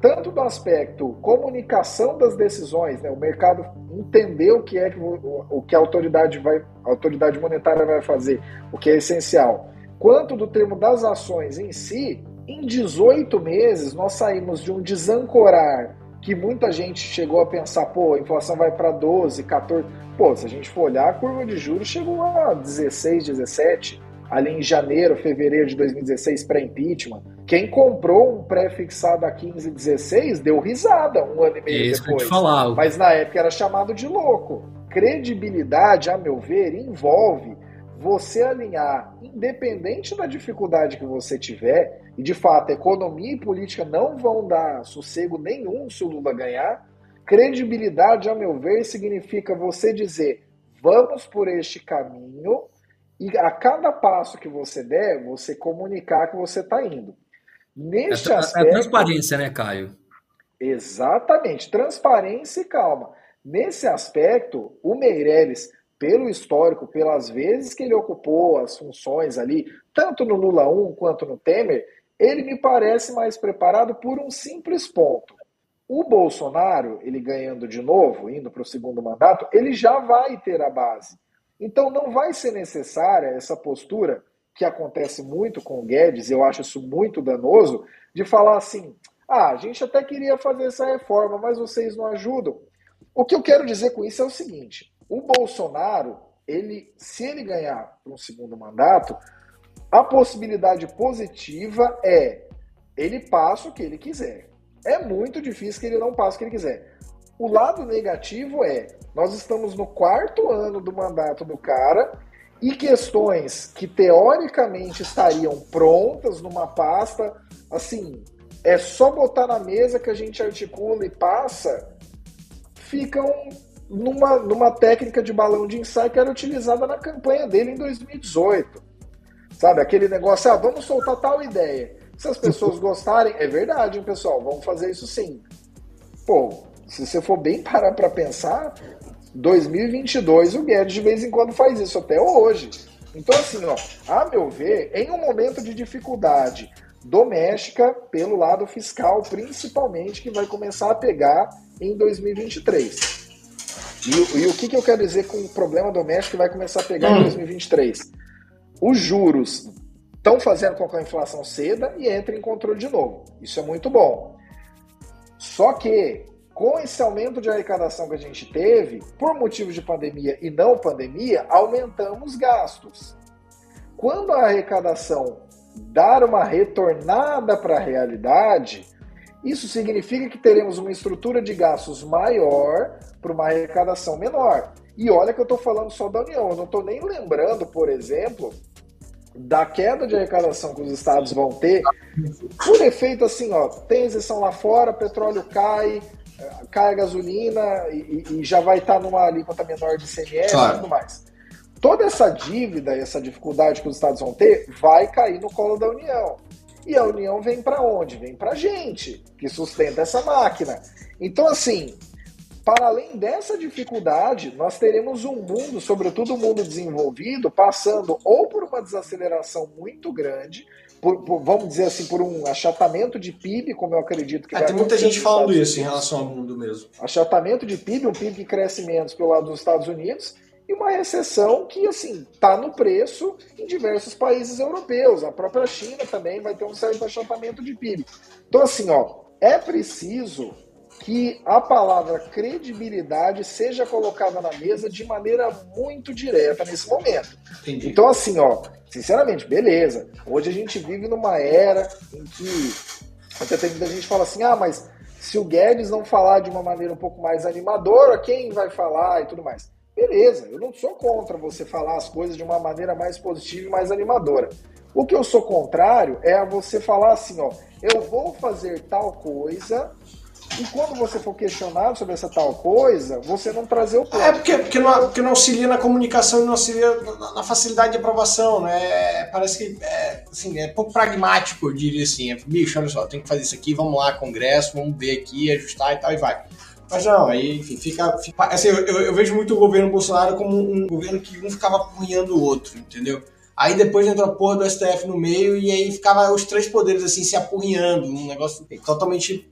Tanto do aspecto comunicação das decisões, né, o mercado entender o que é que o, o que a autoridade vai, a autoridade monetária vai fazer, o que é essencial, quanto do termo das ações em si, em 18 meses nós saímos de um desancorar que muita gente chegou a pensar, pô, a inflação vai para 12, 14. Pô, se a gente for olhar, a curva de juros chegou a 16, 17, ali em janeiro, fevereiro de 2016, pré-impeachment. Quem comprou um pré-fixado a 15, 16 deu risada um ano e meio é isso depois. Mas na época era chamado de louco. Credibilidade, a meu ver, envolve você alinhar, independente da dificuldade que você tiver, e de fato, economia e política não vão dar sossego nenhum se o Lula ganhar. Credibilidade, a meu ver, significa você dizer: vamos por este caminho, e a cada passo que você der, você comunicar que você está indo. Neste é, aspecto. É transparência, né, Caio? Exatamente, transparência e calma. Nesse aspecto, o Meirelles pelo histórico, pelas vezes que ele ocupou as funções ali, tanto no Lula 1 quanto no Temer, ele me parece mais preparado por um simples ponto. O Bolsonaro, ele ganhando de novo, indo para o segundo mandato, ele já vai ter a base. Então não vai ser necessária essa postura que acontece muito com o Guedes, eu acho isso muito danoso, de falar assim: ah, a gente até queria fazer essa reforma, mas vocês não ajudam. O que eu quero dizer com isso é o seguinte: o Bolsonaro, ele, se ele ganhar um segundo mandato, a possibilidade positiva é ele passa o que ele quiser. É muito difícil que ele não passe o que ele quiser. O lado negativo é nós estamos no quarto ano do mandato do cara e questões que teoricamente estariam prontas numa pasta, assim, é só botar na mesa que a gente articula e passa, ficam numa, numa técnica de balão de ensaio que era utilizada na campanha dele em 2018. Sabe, aquele negócio, ah, vamos soltar tal ideia. Se as pessoas gostarem, é verdade, hein, pessoal, vamos fazer isso sim. Pô, se você for bem parar para pensar, 2022 o Guedes de vez em quando faz isso, até hoje. Então, assim, ó, a meu ver, em um momento de dificuldade doméstica, pelo lado fiscal, principalmente, que vai começar a pegar em 2023. E, e o que, que eu quero dizer com o problema doméstico que vai começar a pegar hum. em 2023? Os juros estão fazendo com que a inflação ceda e entre em controle de novo. Isso é muito bom. Só que, com esse aumento de arrecadação que a gente teve, por motivo de pandemia e não pandemia, aumentamos gastos. Quando a arrecadação dar uma retornada para a realidade, isso significa que teremos uma estrutura de gastos maior para uma arrecadação menor. E olha que eu estou falando só da União, eu não estou nem lembrando, por exemplo, da queda de arrecadação que os estados vão ter, por efeito assim, ó, tem isenção lá fora, petróleo cai, cai a gasolina e, e já vai estar tá numa alíquota menor de ICMS claro. e tudo mais. Toda essa dívida e essa dificuldade que os estados vão ter vai cair no colo da União. E a União vem para onde? Vem para a gente, que sustenta essa máquina. Então, assim, para além dessa dificuldade, nós teremos um mundo, sobretudo o um mundo desenvolvido, passando ou por uma desaceleração muito grande, por, por, vamos dizer assim, por um achatamento de PIB, como eu acredito que é, vai Tem muita gente falando isso em relação ao mundo mesmo. Achatamento de PIB, um PIB que cresce menos pelo lado dos Estados Unidos, e uma recessão que, assim, está no preço em diversos países europeus. A própria China também vai ter um certo achatamento de PIB. Então, assim, ó, é preciso que a palavra credibilidade seja colocada na mesa de maneira muito direta nesse momento. Entendi. Então, assim, ó, sinceramente, beleza. Hoje a gente vive numa era em que até tem muita gente fala assim, ah, mas se o Guedes não falar de uma maneira um pouco mais animadora, quem vai falar e tudo mais? Beleza, eu não sou contra você falar as coisas de uma maneira mais positiva e mais animadora. O que eu sou contrário é a você falar assim, ó, eu vou fazer tal coisa e quando você for questionado sobre essa tal coisa, você não trazer o plano. É porque, porque, não, porque não auxilia na comunicação e não auxilia na, na facilidade de aprovação, né? Parece que é, assim, é pouco pragmático, eu diria assim. É, Bicho, olha só, tem que fazer isso aqui, vamos lá, Congresso, vamos ver aqui, ajustar e tal, e vai. Mas não, aí, enfim, fica. fica assim, eu, eu, vejo muito o governo Bolsonaro como um governo que um ficava punhando o outro, entendeu? Aí depois entrou a porra do STF no meio e aí ficava os três poderes assim se apurrinhando, um negócio totalmente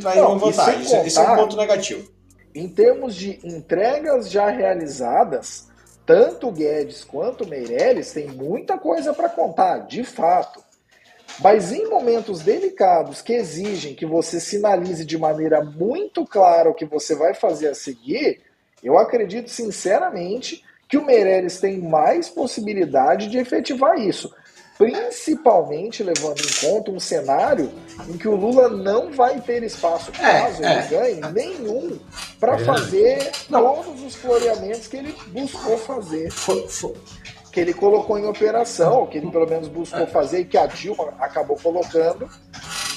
traz uma vantagem. Esse é um ponto negativo. Em termos de entregas já realizadas, tanto Guedes quanto Meirelles têm muita coisa para contar, de fato. Mas em momentos delicados que exigem que você sinalize de maneira muito clara o que você vai fazer a seguir, eu acredito sinceramente que o Meirelles tem mais possibilidade de efetivar isso. Principalmente levando em conta um cenário em que o Lula não vai ter espaço, é, caso é, ele ganhe, é. nenhum para fazer não. todos os floreamentos que ele buscou fazer que ele colocou em operação, que ele pelo menos buscou fazer e que a Dilma acabou colocando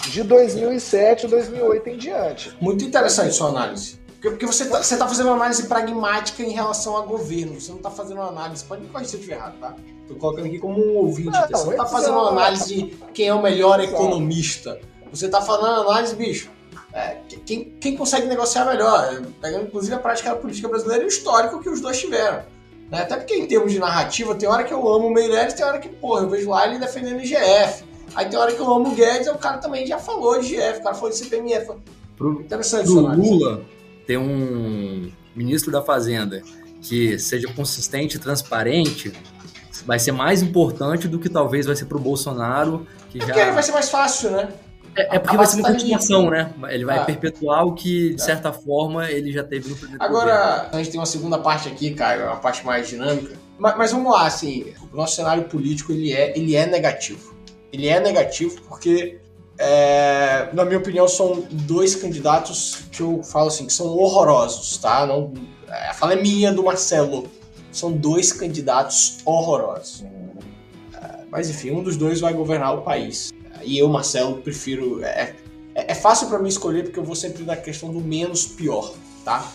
de 2007 a 2008 em diante. Muito interessante sua análise. Porque, você está tá fazendo uma análise pragmática em relação a governo. Você não está fazendo uma análise. Pode me corrigir se eu estiver errado, tá? Estou colocando aqui como um ouvinte. Não, você não está fazendo uma análise de quem é o melhor economista. Você está fazendo uma análise, bicho. É, quem, quem consegue negociar melhor? Pegando inclusive a prática da política brasileira e o histórico que os dois tiveram. Né? Até porque, em termos de narrativa, tem hora que eu amo o Meirelles, tem hora que, porra, eu vejo lá ele defendendo o IGF. Aí tem hora que eu amo o Guedes, o cara também já falou de IGF, o cara falou de CPMF. Pro, Interessante pro Lula ter um ministro da Fazenda que seja consistente e transparente vai ser mais importante do que talvez vai ser pro Bolsonaro, que é já... vai ser mais fácil, né? É, é porque vai ser uma continuação, né? Ele vai ah. perpetuar o que, de certa forma, ele já teve no primeiro Agora, a gente tem uma segunda parte aqui, Caio, uma parte mais dinâmica. Mas, mas, vamos lá, assim, o nosso cenário político, ele é, ele é negativo. Ele é negativo porque, é, na minha opinião, são dois candidatos que eu falo assim, que são horrorosos, tá? Não, a fala é minha, do Marcelo. São dois candidatos horrorosos. É, mas, enfim, um dos dois vai governar o país. E eu, Marcelo, prefiro. É, é, é fácil para mim escolher porque eu vou sempre na questão do menos pior, tá?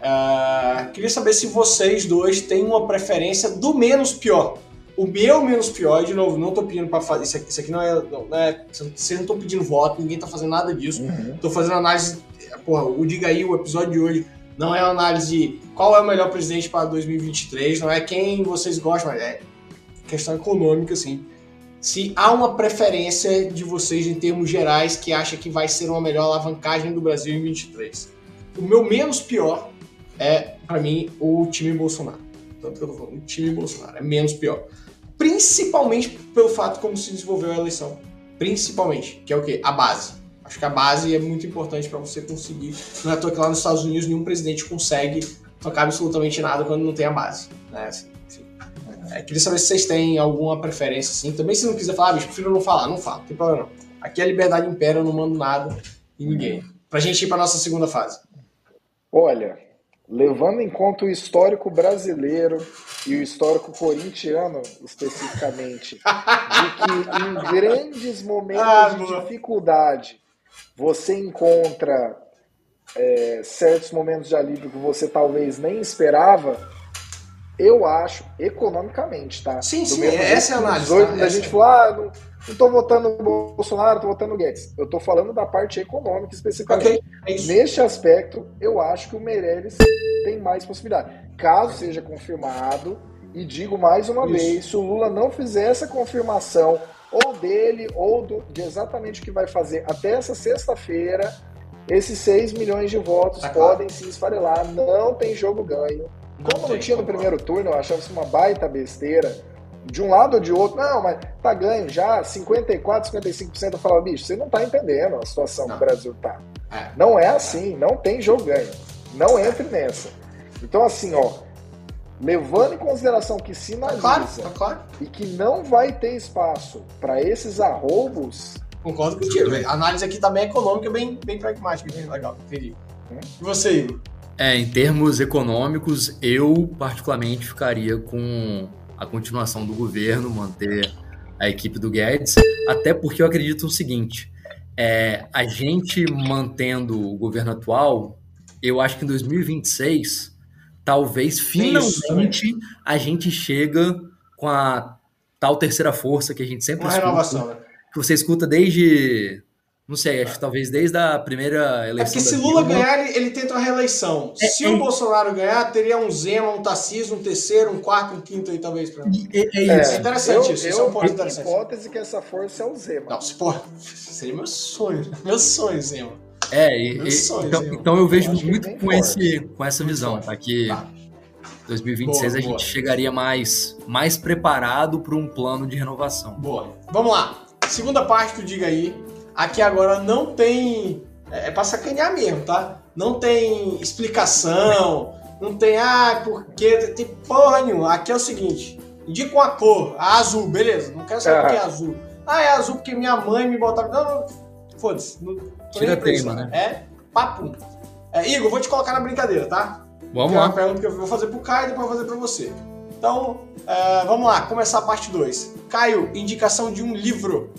Uh, queria saber se vocês dois têm uma preferência do menos pior. O meu menos pior, de novo, não tô pedindo para fazer. Isso aqui, isso aqui não é. Não, não é vocês não estão pedindo voto, ninguém tá fazendo nada disso. Uhum. Tô fazendo análise. Porra, o Diga aí, o episódio de hoje, não é análise de qual é o melhor presidente para 2023, não é quem vocês gostam, mas é questão econômica, assim se há uma preferência de vocês em termos gerais que acha que vai ser uma melhor alavancagem do Brasil em 23. O meu menos pior é, para mim, o time Bolsonaro. Tanto que eu tô falando, o time Bolsonaro é menos pior. Principalmente pelo fato como se desenvolveu a eleição. Principalmente, que é o quê? A base. Acho que a base é muito importante para você conseguir. Não é à toa que lá nos Estados Unidos nenhum presidente consegue tocar absolutamente nada quando não tem a base. Né? Assim, é, queria saber se vocês têm alguma preferência, assim. Também se não quiser falar, ah, bicho, prefiro não falar, não fala, não tem problema não. Aqui a liberdade impera, eu não mando nada em ninguém. Pra gente ir pra nossa segunda fase. Olha, levando em conta o histórico brasileiro e o histórico corintiano, especificamente, de que em grandes momentos ah, de dificuldade você encontra é, certos momentos de alívio que você talvez nem esperava eu acho, economicamente, tá? Sim, sim, essa é a análise. 18, tá? A gente falou, ah, não, não tô votando no Bolsonaro, tô votando no Guedes. Eu tô falando da parte econômica especificamente. Okay, é Neste aspecto, eu acho que o Meirelles tem mais possibilidade. Caso seja confirmado, e digo mais uma isso. vez, se o Lula não fizer essa confirmação, ou dele, ou do, de exatamente o que vai fazer até essa sexta-feira, esses 6 milhões de votos tá podem claro. se esfarelar. Não tem jogo ganho como não, tinha no primeiro turno, eu achava isso uma baita besteira. De um lado ou de outro, não, mas tá ganho já, 54, 55%. Eu falava, bicho, você não tá entendendo a situação não. que o Brasil tá. É. Não é assim, não tem jogo ganho. Não entre nessa. Então, assim, ó, levando em consideração que sinaliza tá claro, tá claro. e que não vai ter espaço para esses arroubos. Concordo contigo. A análise aqui também é econômica, bem, bem pragmática, bem legal. Entendi. Hum? E você, Igor? É, em termos econômicos, eu particularmente ficaria com a continuação do governo, manter a equipe do Guedes, até porque eu acredito no seguinte: é, a gente mantendo o governo atual, eu acho que em 2026, talvez finalmente Isso, a gente chega com a tal terceira força que a gente sempre Uma escuta, renovação, né? que você escuta desde não sei, acho que talvez desde a primeira É eleição. porque se da Lula Dilma- ganhar, ele, ele tenta uma reeleição. É, se é- o Bolsonaro ganhar, teria um Zema, um Tarcísio, um terceiro, um quarto, um quinto aí, talvez. Pra... É, é isso. É interessante eu, isso, eu isso é um ponto tenho interessante. hipótese que essa força é o Zema. Não, se porra, seria meu sonho. Meu sonho, Zema. É, e- e- sonho, então, Zema. então eu vejo Eu que muito com, forte. esse, com essa visão, tá? Que Tá. 2026 Boa, a boa. gente chegaria mais, mais preparado para um plano de renovação. Boa. Vamos lá. Segunda parte do Diga aí. Aqui agora não tem. É, é pra sacanear mesmo, tá? Não tem explicação. Não tem, ah, porque. Tem porra nenhuma. Aqui é o seguinte: indica uma cor. A azul, beleza. Não quero saber Ah. por que é azul. Ah, é azul porque minha mãe me botava. Não, não. Foda-se. Não tô Tira tema, né? É papo. É, Igor, vou te colocar na brincadeira, tá? Vamos Que é uma lá. pergunta que eu vou fazer pro Caio e depois vou fazer pra você. Então, é, vamos lá, começar a parte 2. Caio, indicação de um livro.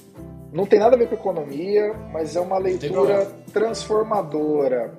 Não tem nada a ver com economia, mas é uma leitura transformadora.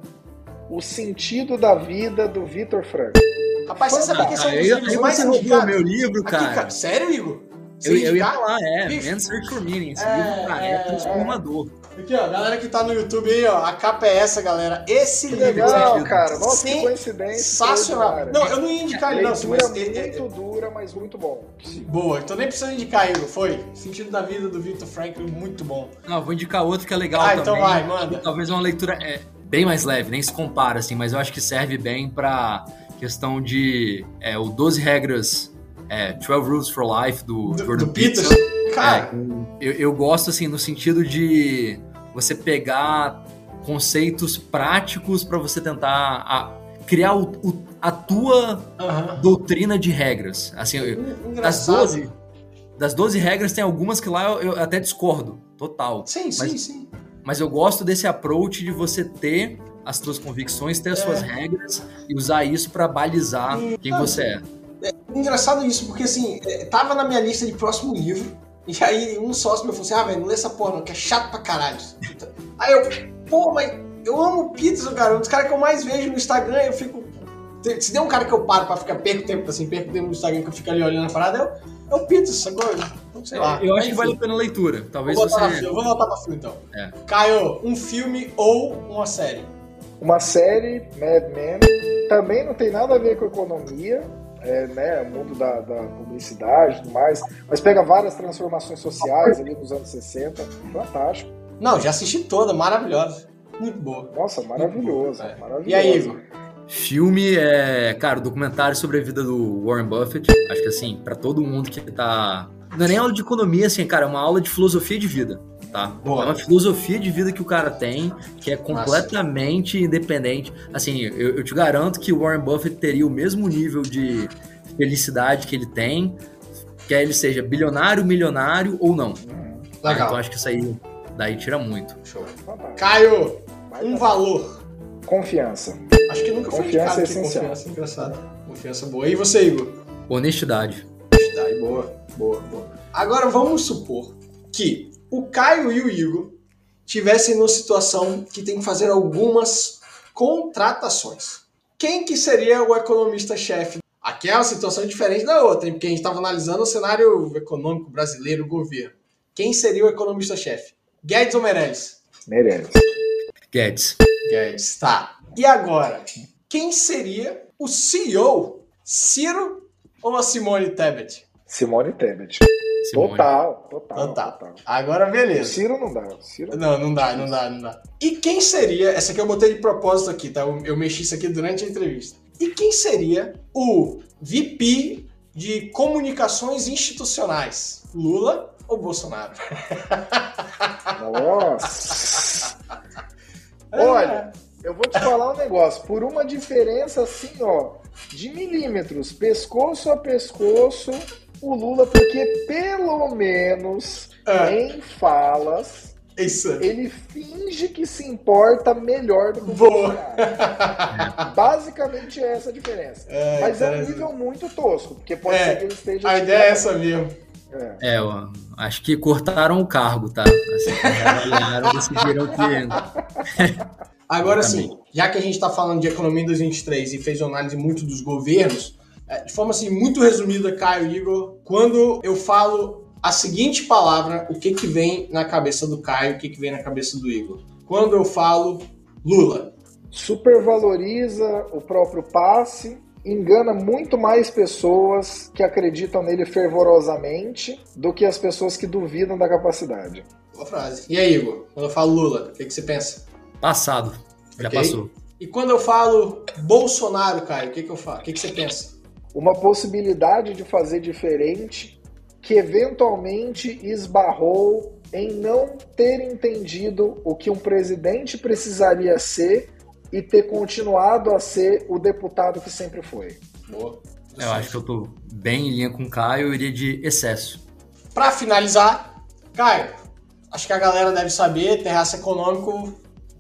O sentido da vida do Vitor Frank. Rapaz, você sabe que esse é um dos Aí, livros mais você roubou o indicados? meu livro, Aqui, cara. cara. Sério, Igor? Eu, eu ia indicar? falar, é. Man's Search for Meaning. Esse É, livro, cara, é, é, transformador. Aqui, ó, galera que tá no YouTube aí, ó, a capa é essa, galera. Esse Que livro legal, cara. Nossa, que Sim. coincidência. sensacional. Não, eu não ia indicar ele, não, mas. é- é- muito dura, mas muito bom. Sim. Boa, então nem precisa indicar, Igor. Foi. Sentido da vida do Victor Franklin, muito bom. Não, eu vou indicar outro que é legal Ah, também. então vai, manda. Talvez uma leitura é, bem mais leve, nem se compara, assim, mas eu acho que serve bem pra questão de é, o 12 regras, é, 12 Rules for Life do, Do, Jordan do Peters. Peterson. Cara, É, eu, eu gosto, assim, no sentido de você pegar conceitos práticos pra você tentar a- criar o- o- a tua aham. doutrina de regras. Assim, eu- das engraçado. 12, das 12 regras, tem algumas que lá eu, eu até discordo, total. Sim, sim, Mas- sim. Mas eu gosto desse approach de você ter as suas convicções, ter as É. suas regras e usar isso pra balizar quem Ah, você é. Engraçado isso, porque assim, é, tava na minha lista de próximo livro, e aí um sócio meu falou assim, ah, velho, não lê essa porra não, que é chato pra caralho. Aí eu, pô, mas eu amo o Peterson, cara, um dos caras que eu mais vejo no Instagram, eu fico... Se der um cara que eu paro pra ficar, perco tempo, assim, perco tempo no Instagram, que eu fico ali olhando a parada, é o, é o Peterson, agora, não sei lá. eu acho que vale a pena a leitura. Talvez vou você. eu vou voltar pra fila então. É. Caio, um filme ou uma série? Uma série, Mad Men, também não tem nada a ver com economia, é, né, o mundo da, da publicidade e tudo mais, mas pega várias transformações sociais ali nos anos 60, fantástico. Não, já assisti toda, maravilhosa. Muito boa. Nossa, maravilhoso, É. maravilhoso. E aí, Igor? Filme é, cara, documentário sobre a vida do Warren Buffett. Acho que assim, pra todo mundo que tá. Não é nem aula de economia, assim, cara, é uma aula de filosofia de vida, tá? Boa. É uma filosofia de vida que o cara tem, que é completamente independente. Assim, eu, eu te garanto que o Warren Buffett teria o mesmo nível de felicidade que ele tem, quer ele seja bilionário, milionário ou não. Hum? Legal. Então acho que isso aí daí tira muito. Show. Caio, um valor. Confiança. Acho que nunca foi Confiança é essencial. confiança, engraçado. Confiança boa. E você, Igor? Honestidade. Aí, boa, boa, boa. Agora vamos supor que o Caio e o Igor tivessem numa situação que tem que fazer algumas contratações. Quem que seria o economista-chefe? Aqui é uma situação diferente da outra, hein? porque a gente estava analisando o cenário econômico brasileiro, o governo. Quem seria o economista-chefe? Guedes ou Meirelles? Merece. Guedes. Guedes, tá. E agora, quem seria o CEO? Ciro ou a Simone Tebet? Simone Tebet. Simone. Total, total, Total. total. Agora, O beleza. Ciro não dá. o Ciro Não, não dá, não dá, não dá. E quem seria? Essa aqui eu botei de propósito aqui, tá? Eu, eu mexi isso aqui durante a entrevista. E quem seria o VP de comunicações institucionais? Lula ou Bolsonaro? Nossa. Olha, eu vou te falar um negócio. Por uma diferença assim, ó, de milímetros, pescoço a pescoço, o Lula, porque pelo menos É. em falas, Isso. ele finge que se importa melhor do que o Boa. Bolsonaro. Basicamente é essa a diferença. É, Mas é um nível muito tosco, porque pode É, ser que ele esteja. A ideia é essa mesmo. É. É, ó, acho que cortaram o cargo, tá? Assim, decidiram que. Agora sim, já que a gente está falando de economia em 2023 e fez uma análise muito dos governos, é, de forma assim muito resumida, Caio e Igor, quando eu falo a seguinte palavra, o que que vem na cabeça do Caio, o que que vem na cabeça do Igor? Quando eu falo Lula. Supervaloriza o próprio passe, engana muito mais pessoas que acreditam nele fervorosamente do que as pessoas que duvidam da capacidade. Boa frase. E aí, Igor? Quando eu falo Lula, o que, que você pensa? Passado. Já Ok. passou. E quando eu falo Bolsonaro, Caio, o que, que eu falo? O que, que você pensa? Uma possibilidade de fazer diferente que eventualmente esbarrou em não ter entendido o que um presidente precisaria ser e ter continuado a ser o deputado que sempre foi. Boa. Eu acho que eu tô bem em linha com o Caio, eu iria de excesso. Pra finalizar, Caio, acho que a galera deve saber, Terraço Econômico,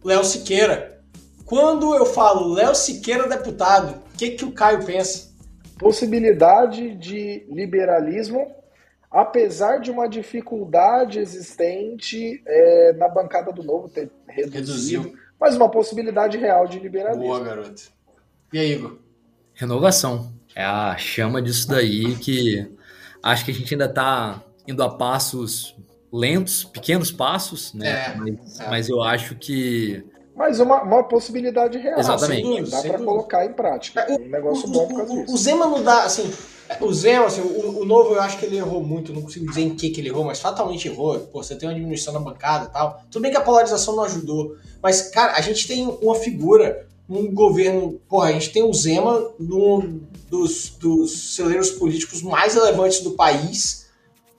Léo Siqueira. Quando eu falo Léo Siqueira deputado, o que, que o Caio pensa? Possibilidade de liberalismo, apesar de uma dificuldade existente é, na bancada do Novo ter reduzido, Reduziu. mas uma possibilidade real de liberalismo. Boa, garoto. E aí, Igor? Renovação. É a chama disso daí que acho que a gente ainda tá indo a passos lentos, pequenos passos, né? É, mas, é. mas eu acho que Mas uma, uma possibilidade real. Exatamente. Dá para colocar em prática. É, um negócio bom por causa o, o disso. Zema não dá, assim, o Zema, assim, o, o novo eu acho que ele errou muito, não consigo dizer em que que ele errou, mas fatalmente errou. Pô, você tem uma diminuição na bancada e tal. Tudo bem que a polarização não ajudou, mas, cara, a gente tem uma figura num governo, porra, a gente tem o Zema num dos, dos celeiros políticos mais relevantes do país,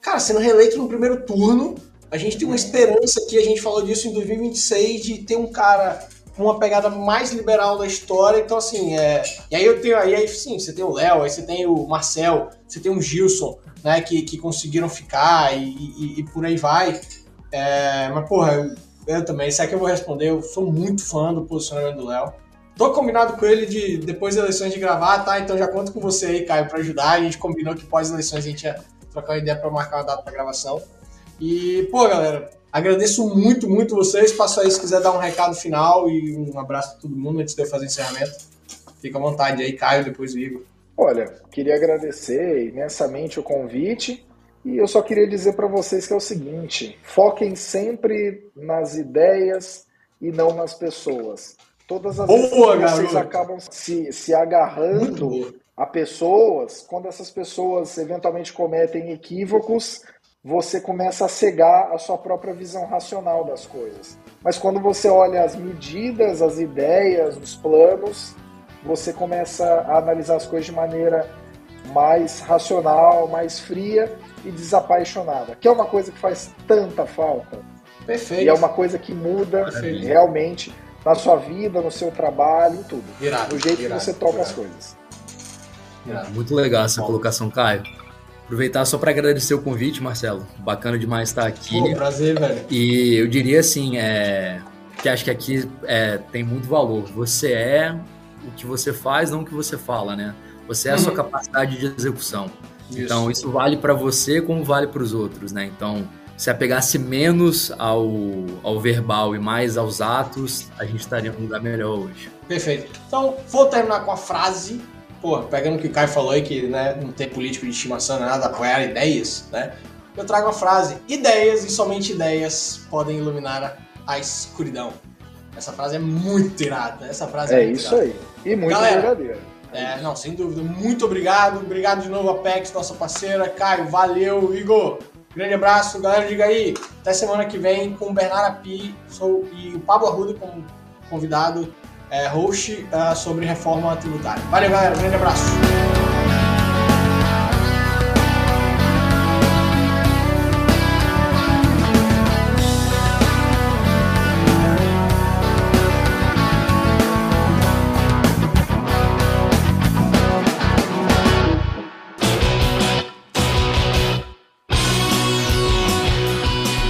cara, sendo reeleito no primeiro turno. A gente tem uma esperança aqui, a gente falou disso em 2026, de ter um cara com uma pegada mais liberal da história. Então, assim, é. E aí eu tenho. Aí, aí sim, você tem o Léo, aí você tem o Marcel, você tem o Gilson, né? Que, que conseguiram ficar e, e- e por aí vai. É, mas, porra, eu, eu também, isso aqui eu vou responder. Eu sou muito fã do posicionamento do Léo. Tô combinado com ele de depois das eleições de gravar, tá? Então já conto com você aí, Caio, pra ajudar. A gente combinou que pós-eleições a gente ia trocar uma ideia pra marcar uma data pra gravação. E, pô, galera, agradeço muito, muito vocês. Passo aí se quiser dar um recado final e um abraço pra todo mundo antes de eu fazer o encerramento. Fica à vontade aí, Caio, depois o Igor. Olha, queria agradecer imensamente o convite e eu só queria dizer para vocês que é o seguinte: foquem sempre nas ideias e não nas pessoas. Todas as Boa, vezes vocês acabam se, se agarrando a pessoas, quando essas pessoas eventualmente cometem equívocos, você começa a cegar a sua própria visão racional das coisas. Mas quando você olha as medidas, as ideias, os planos, você começa a analisar as coisas de maneira mais racional, mais fria e desapaixonada, que é uma coisa que faz tanta falta. Perfeito. E é uma coisa que muda Perfeito. realmente na sua vida, no seu trabalho, em tudo. Irado, No jeito irado, que você toca as coisas. muito legal essa colocação, Caio. Aproveitar só para agradecer o convite, Marcelo. Bacana demais estar aqui. Pô, prazer, velho. E eu diria assim, é, que acho que aqui é, tem muito valor. Você é o que você faz, não o que você fala, né? Você é a sua Uhum. capacidade de execução. Isso. Então isso vale para você como vale para os outros, né? Então se apegasse menos ao, ao verbal e mais aos atos, a gente estaria num lugar melhor hoje. Perfeito. Então, vou terminar com a frase, pô, pegando o que o Caio falou aí, que né, não tem político de estimação, não é nada, apoiar ideias, né? Eu trago uma frase: ideias e somente ideias podem iluminar a, escuridão. Essa frase é muito irada. Essa frase é, É isso irada. aí. E muito Galera. É, não, sem dúvida. Muito obrigado. Obrigado de novo, Apex, nossa parceira. Caio, valeu. Igor, grande abraço. Galera, diga aí. Até semana que vem com o Bernardo Api sou, e o Pablo Arruda como convidado, é, host ah, sobre reforma tributária. Valeu, galera. Grande abraço.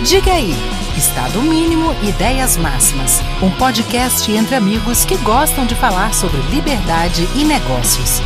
Diga aí, Estado Mínimo Ideias Máximas, um podcast entre amigos que gostam de falar sobre liberdade e negócios.